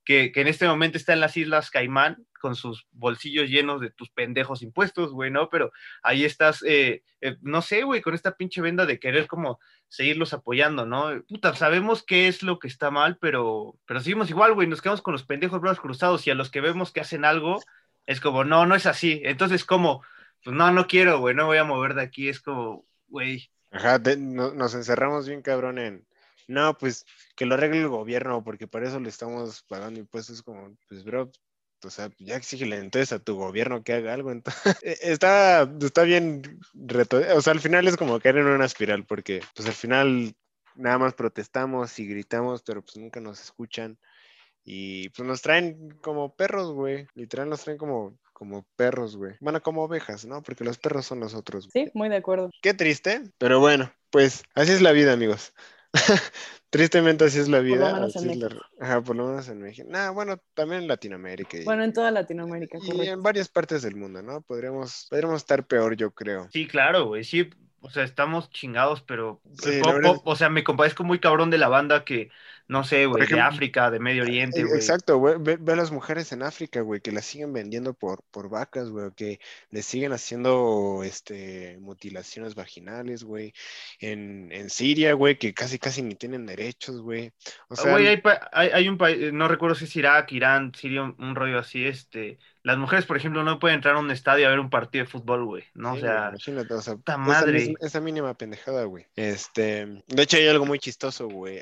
que, en este momento está en las Islas Caimán con sus bolsillos llenos de tus pendejos impuestos, güey, ¿no? Pero ahí estás, eh, eh, no sé, güey, con esta pinche venda de querer como seguirlos apoyando, ¿no? Puta, sabemos qué es lo que está mal, pero, pero seguimos igual, güey, nos quedamos con los pendejos brazos cruzados y a los que vemos que hacen algo, es como, no, no es así. Entonces, como, pues no, no quiero, güey, no voy a mover de aquí. Es como, güey, Ajá, nos encerramos bien cabrón en, no, pues que lo arregle el gobierno, porque para eso le estamos pagando impuestos, como, pues, bro, o sea, ya exígele entonces a tu gobierno que haga algo. Entonces, está, está bien, reto- o sea, al final es como caer en una espiral, porque, pues, al final nada más protestamos y gritamos, pero pues nunca nos escuchan. Y pues nos traen como perros, güey. Literal nos traen como, como perros, güey. Bueno, como ovejas, ¿no? Porque los perros son nosotros. Sí, muy de acuerdo. Qué triste, pero bueno, pues así es la vida, amigos. Tristemente así es la lo vida. menos en así es la- Ajá, por lo menos en México. Nah, bueno, también en Latinoamérica. y- Bueno, en toda Latinoamérica, y correcto. en varias partes del mundo, ¿no? Podríamos, podríamos estar peor, yo creo. sí, claro, güey, sí. O sea, estamos chingados, pero, Sí, po- la o sea, me compadezco muy cabrón de la banda que, no sé, güey, de África, de Medio Oriente, Eh, güey. Exacto, güey. Ve, ve a las mujeres en África, güey, que las siguen vendiendo por, por vacas, güey, que les siguen haciendo este, mutilaciones vaginales, güey. En, en Siria, güey, que casi casi ni tienen derechos, güey. O sea, Güey, hay, hay, hay un país, no recuerdo si es Irak, Irán, Siria, un, un rollo así, este, las mujeres, por ejemplo, no pueden entrar a un estadio a ver un partido de fútbol, güey, ¿no? Sí, o sea, imagínate, o sea, puta esa, madre. esa mínima pendejada, güey. Este, de hecho hay algo muy chistoso, güey.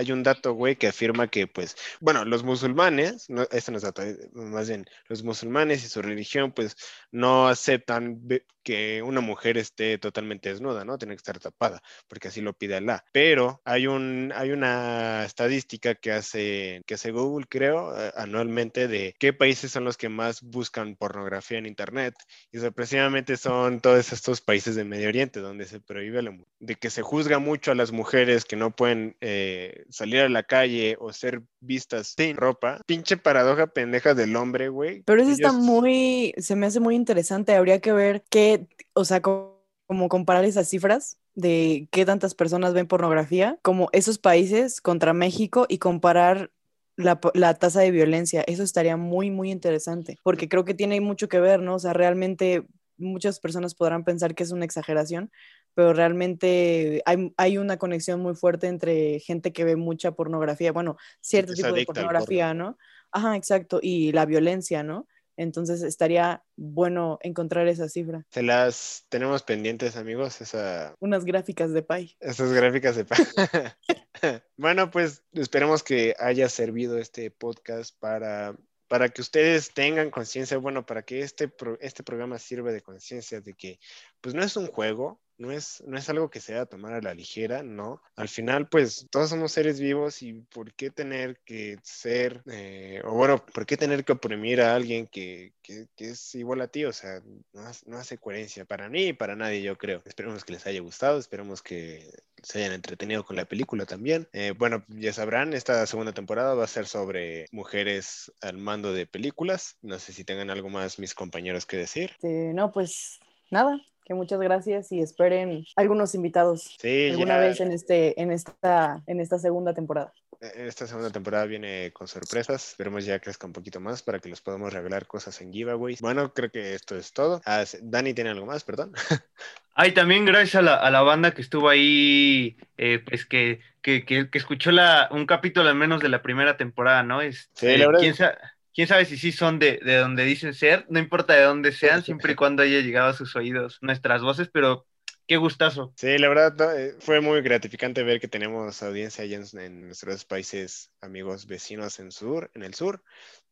Hay un dato, güey, que afirma que, pues, bueno, los musulmanes, no, este no es dato, eh, más bien, los musulmanes y su religión, pues, no aceptan que una mujer esté totalmente desnuda, ¿no? Tiene que estar tapada, porque así lo pide Alá. Pero hay un, hay una estadística que hace, que hace Google, creo, eh, anualmente de qué países son los que más buscan pornografía en Internet. Y sorpresivamente son todos estos países de Medio Oriente donde se prohíbe la de que se juzga mucho a las mujeres que no pueden eh, salir a la calle o ser vistas sin ropa. Pinche paradoja pendeja del hombre, güey. Pero eso está muy, se me hace muy interesante. Habría que ver qué, o sea, co- como comparar esas cifras de qué tantas personas ven pornografía, como esos países contra México y comparar la, la tasa de violencia. Eso estaría muy, muy interesante, porque creo que tiene mucho que ver, ¿no? O sea, realmente muchas personas podrán pensar que es una exageración, pero realmente hay, hay una conexión muy fuerte entre gente que ve mucha pornografía, bueno, cierto tipo de pornografía, porno. ¿no? Ajá, exacto, y la violencia, ¿no? Entonces estaría bueno encontrar esa cifra, Se las tenemos pendientes, amigos, esa, unas gráficas de Pai. esas gráficas de... pa- bueno, pues esperemos que haya servido este podcast para, para que ustedes tengan conciencia, bueno, para que este, pro- este programa sirva de conciencia de que pues no es un juego, no es, no es algo que se tomar a la ligera, no. Al final, pues todos somos seres vivos y ¿por qué tener que ser, eh, o bueno, por qué tener que oprimir a alguien que, que- es igual a ti? O sea, no, no hace coherencia para mí y para nadie, yo creo. Esperemos que les haya gustado, esperemos que se hayan entretenido con la película también. Eh, bueno, ya sabrán, esta segunda temporada va a ser sobre mujeres al mando de películas. No sé si tengan algo más mis compañeros que decir. No, pues nada, que muchas gracias y esperen algunos invitados Sí, alguna ya- vez en, este, en, esta, en esta segunda temporada. Eh, Esta segunda temporada viene con sorpresas. Esperemos ya crezca un poquito más para que les podamos regalar cosas en giveaways. Bueno, creo que esto es todo. Ah, Dani tiene algo más, perdón. Ay, también gracias a la, a la banda que estuvo ahí, eh, pues que, que, que, que escuchó la, un capítulo al menos de la primera temporada, ¿no? Es, Sí, la verdad- ¿quién, sa- quién sabe si sí son de, de donde dicen ser? No importa de dónde sean, siempre y cuando haya llegado a sus oídos nuestras voces, pero qué gustazo. Sí, la verdad eh, fue muy gratificante ver que tenemos audiencia allá en, en nuestros países amigos vecinos en sur, en el sur.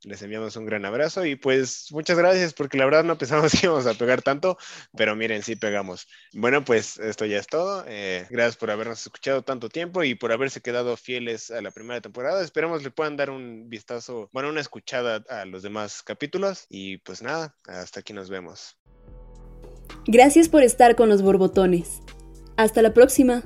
Les enviamos un gran abrazo y pues muchas gracias porque la verdad no pensamos que íbamos a pegar tanto, pero miren, sí pegamos. Bueno, pues esto ya es todo. Eh, gracias por habernos escuchado tanto tiempo y por haberse quedado fieles a la primera temporada. Esperemos le puedan dar un vistazo, bueno, una escuchada a los demás capítulos y pues nada, hasta aquí nos vemos. Gracias por estar con los borbotones. Hasta la próxima.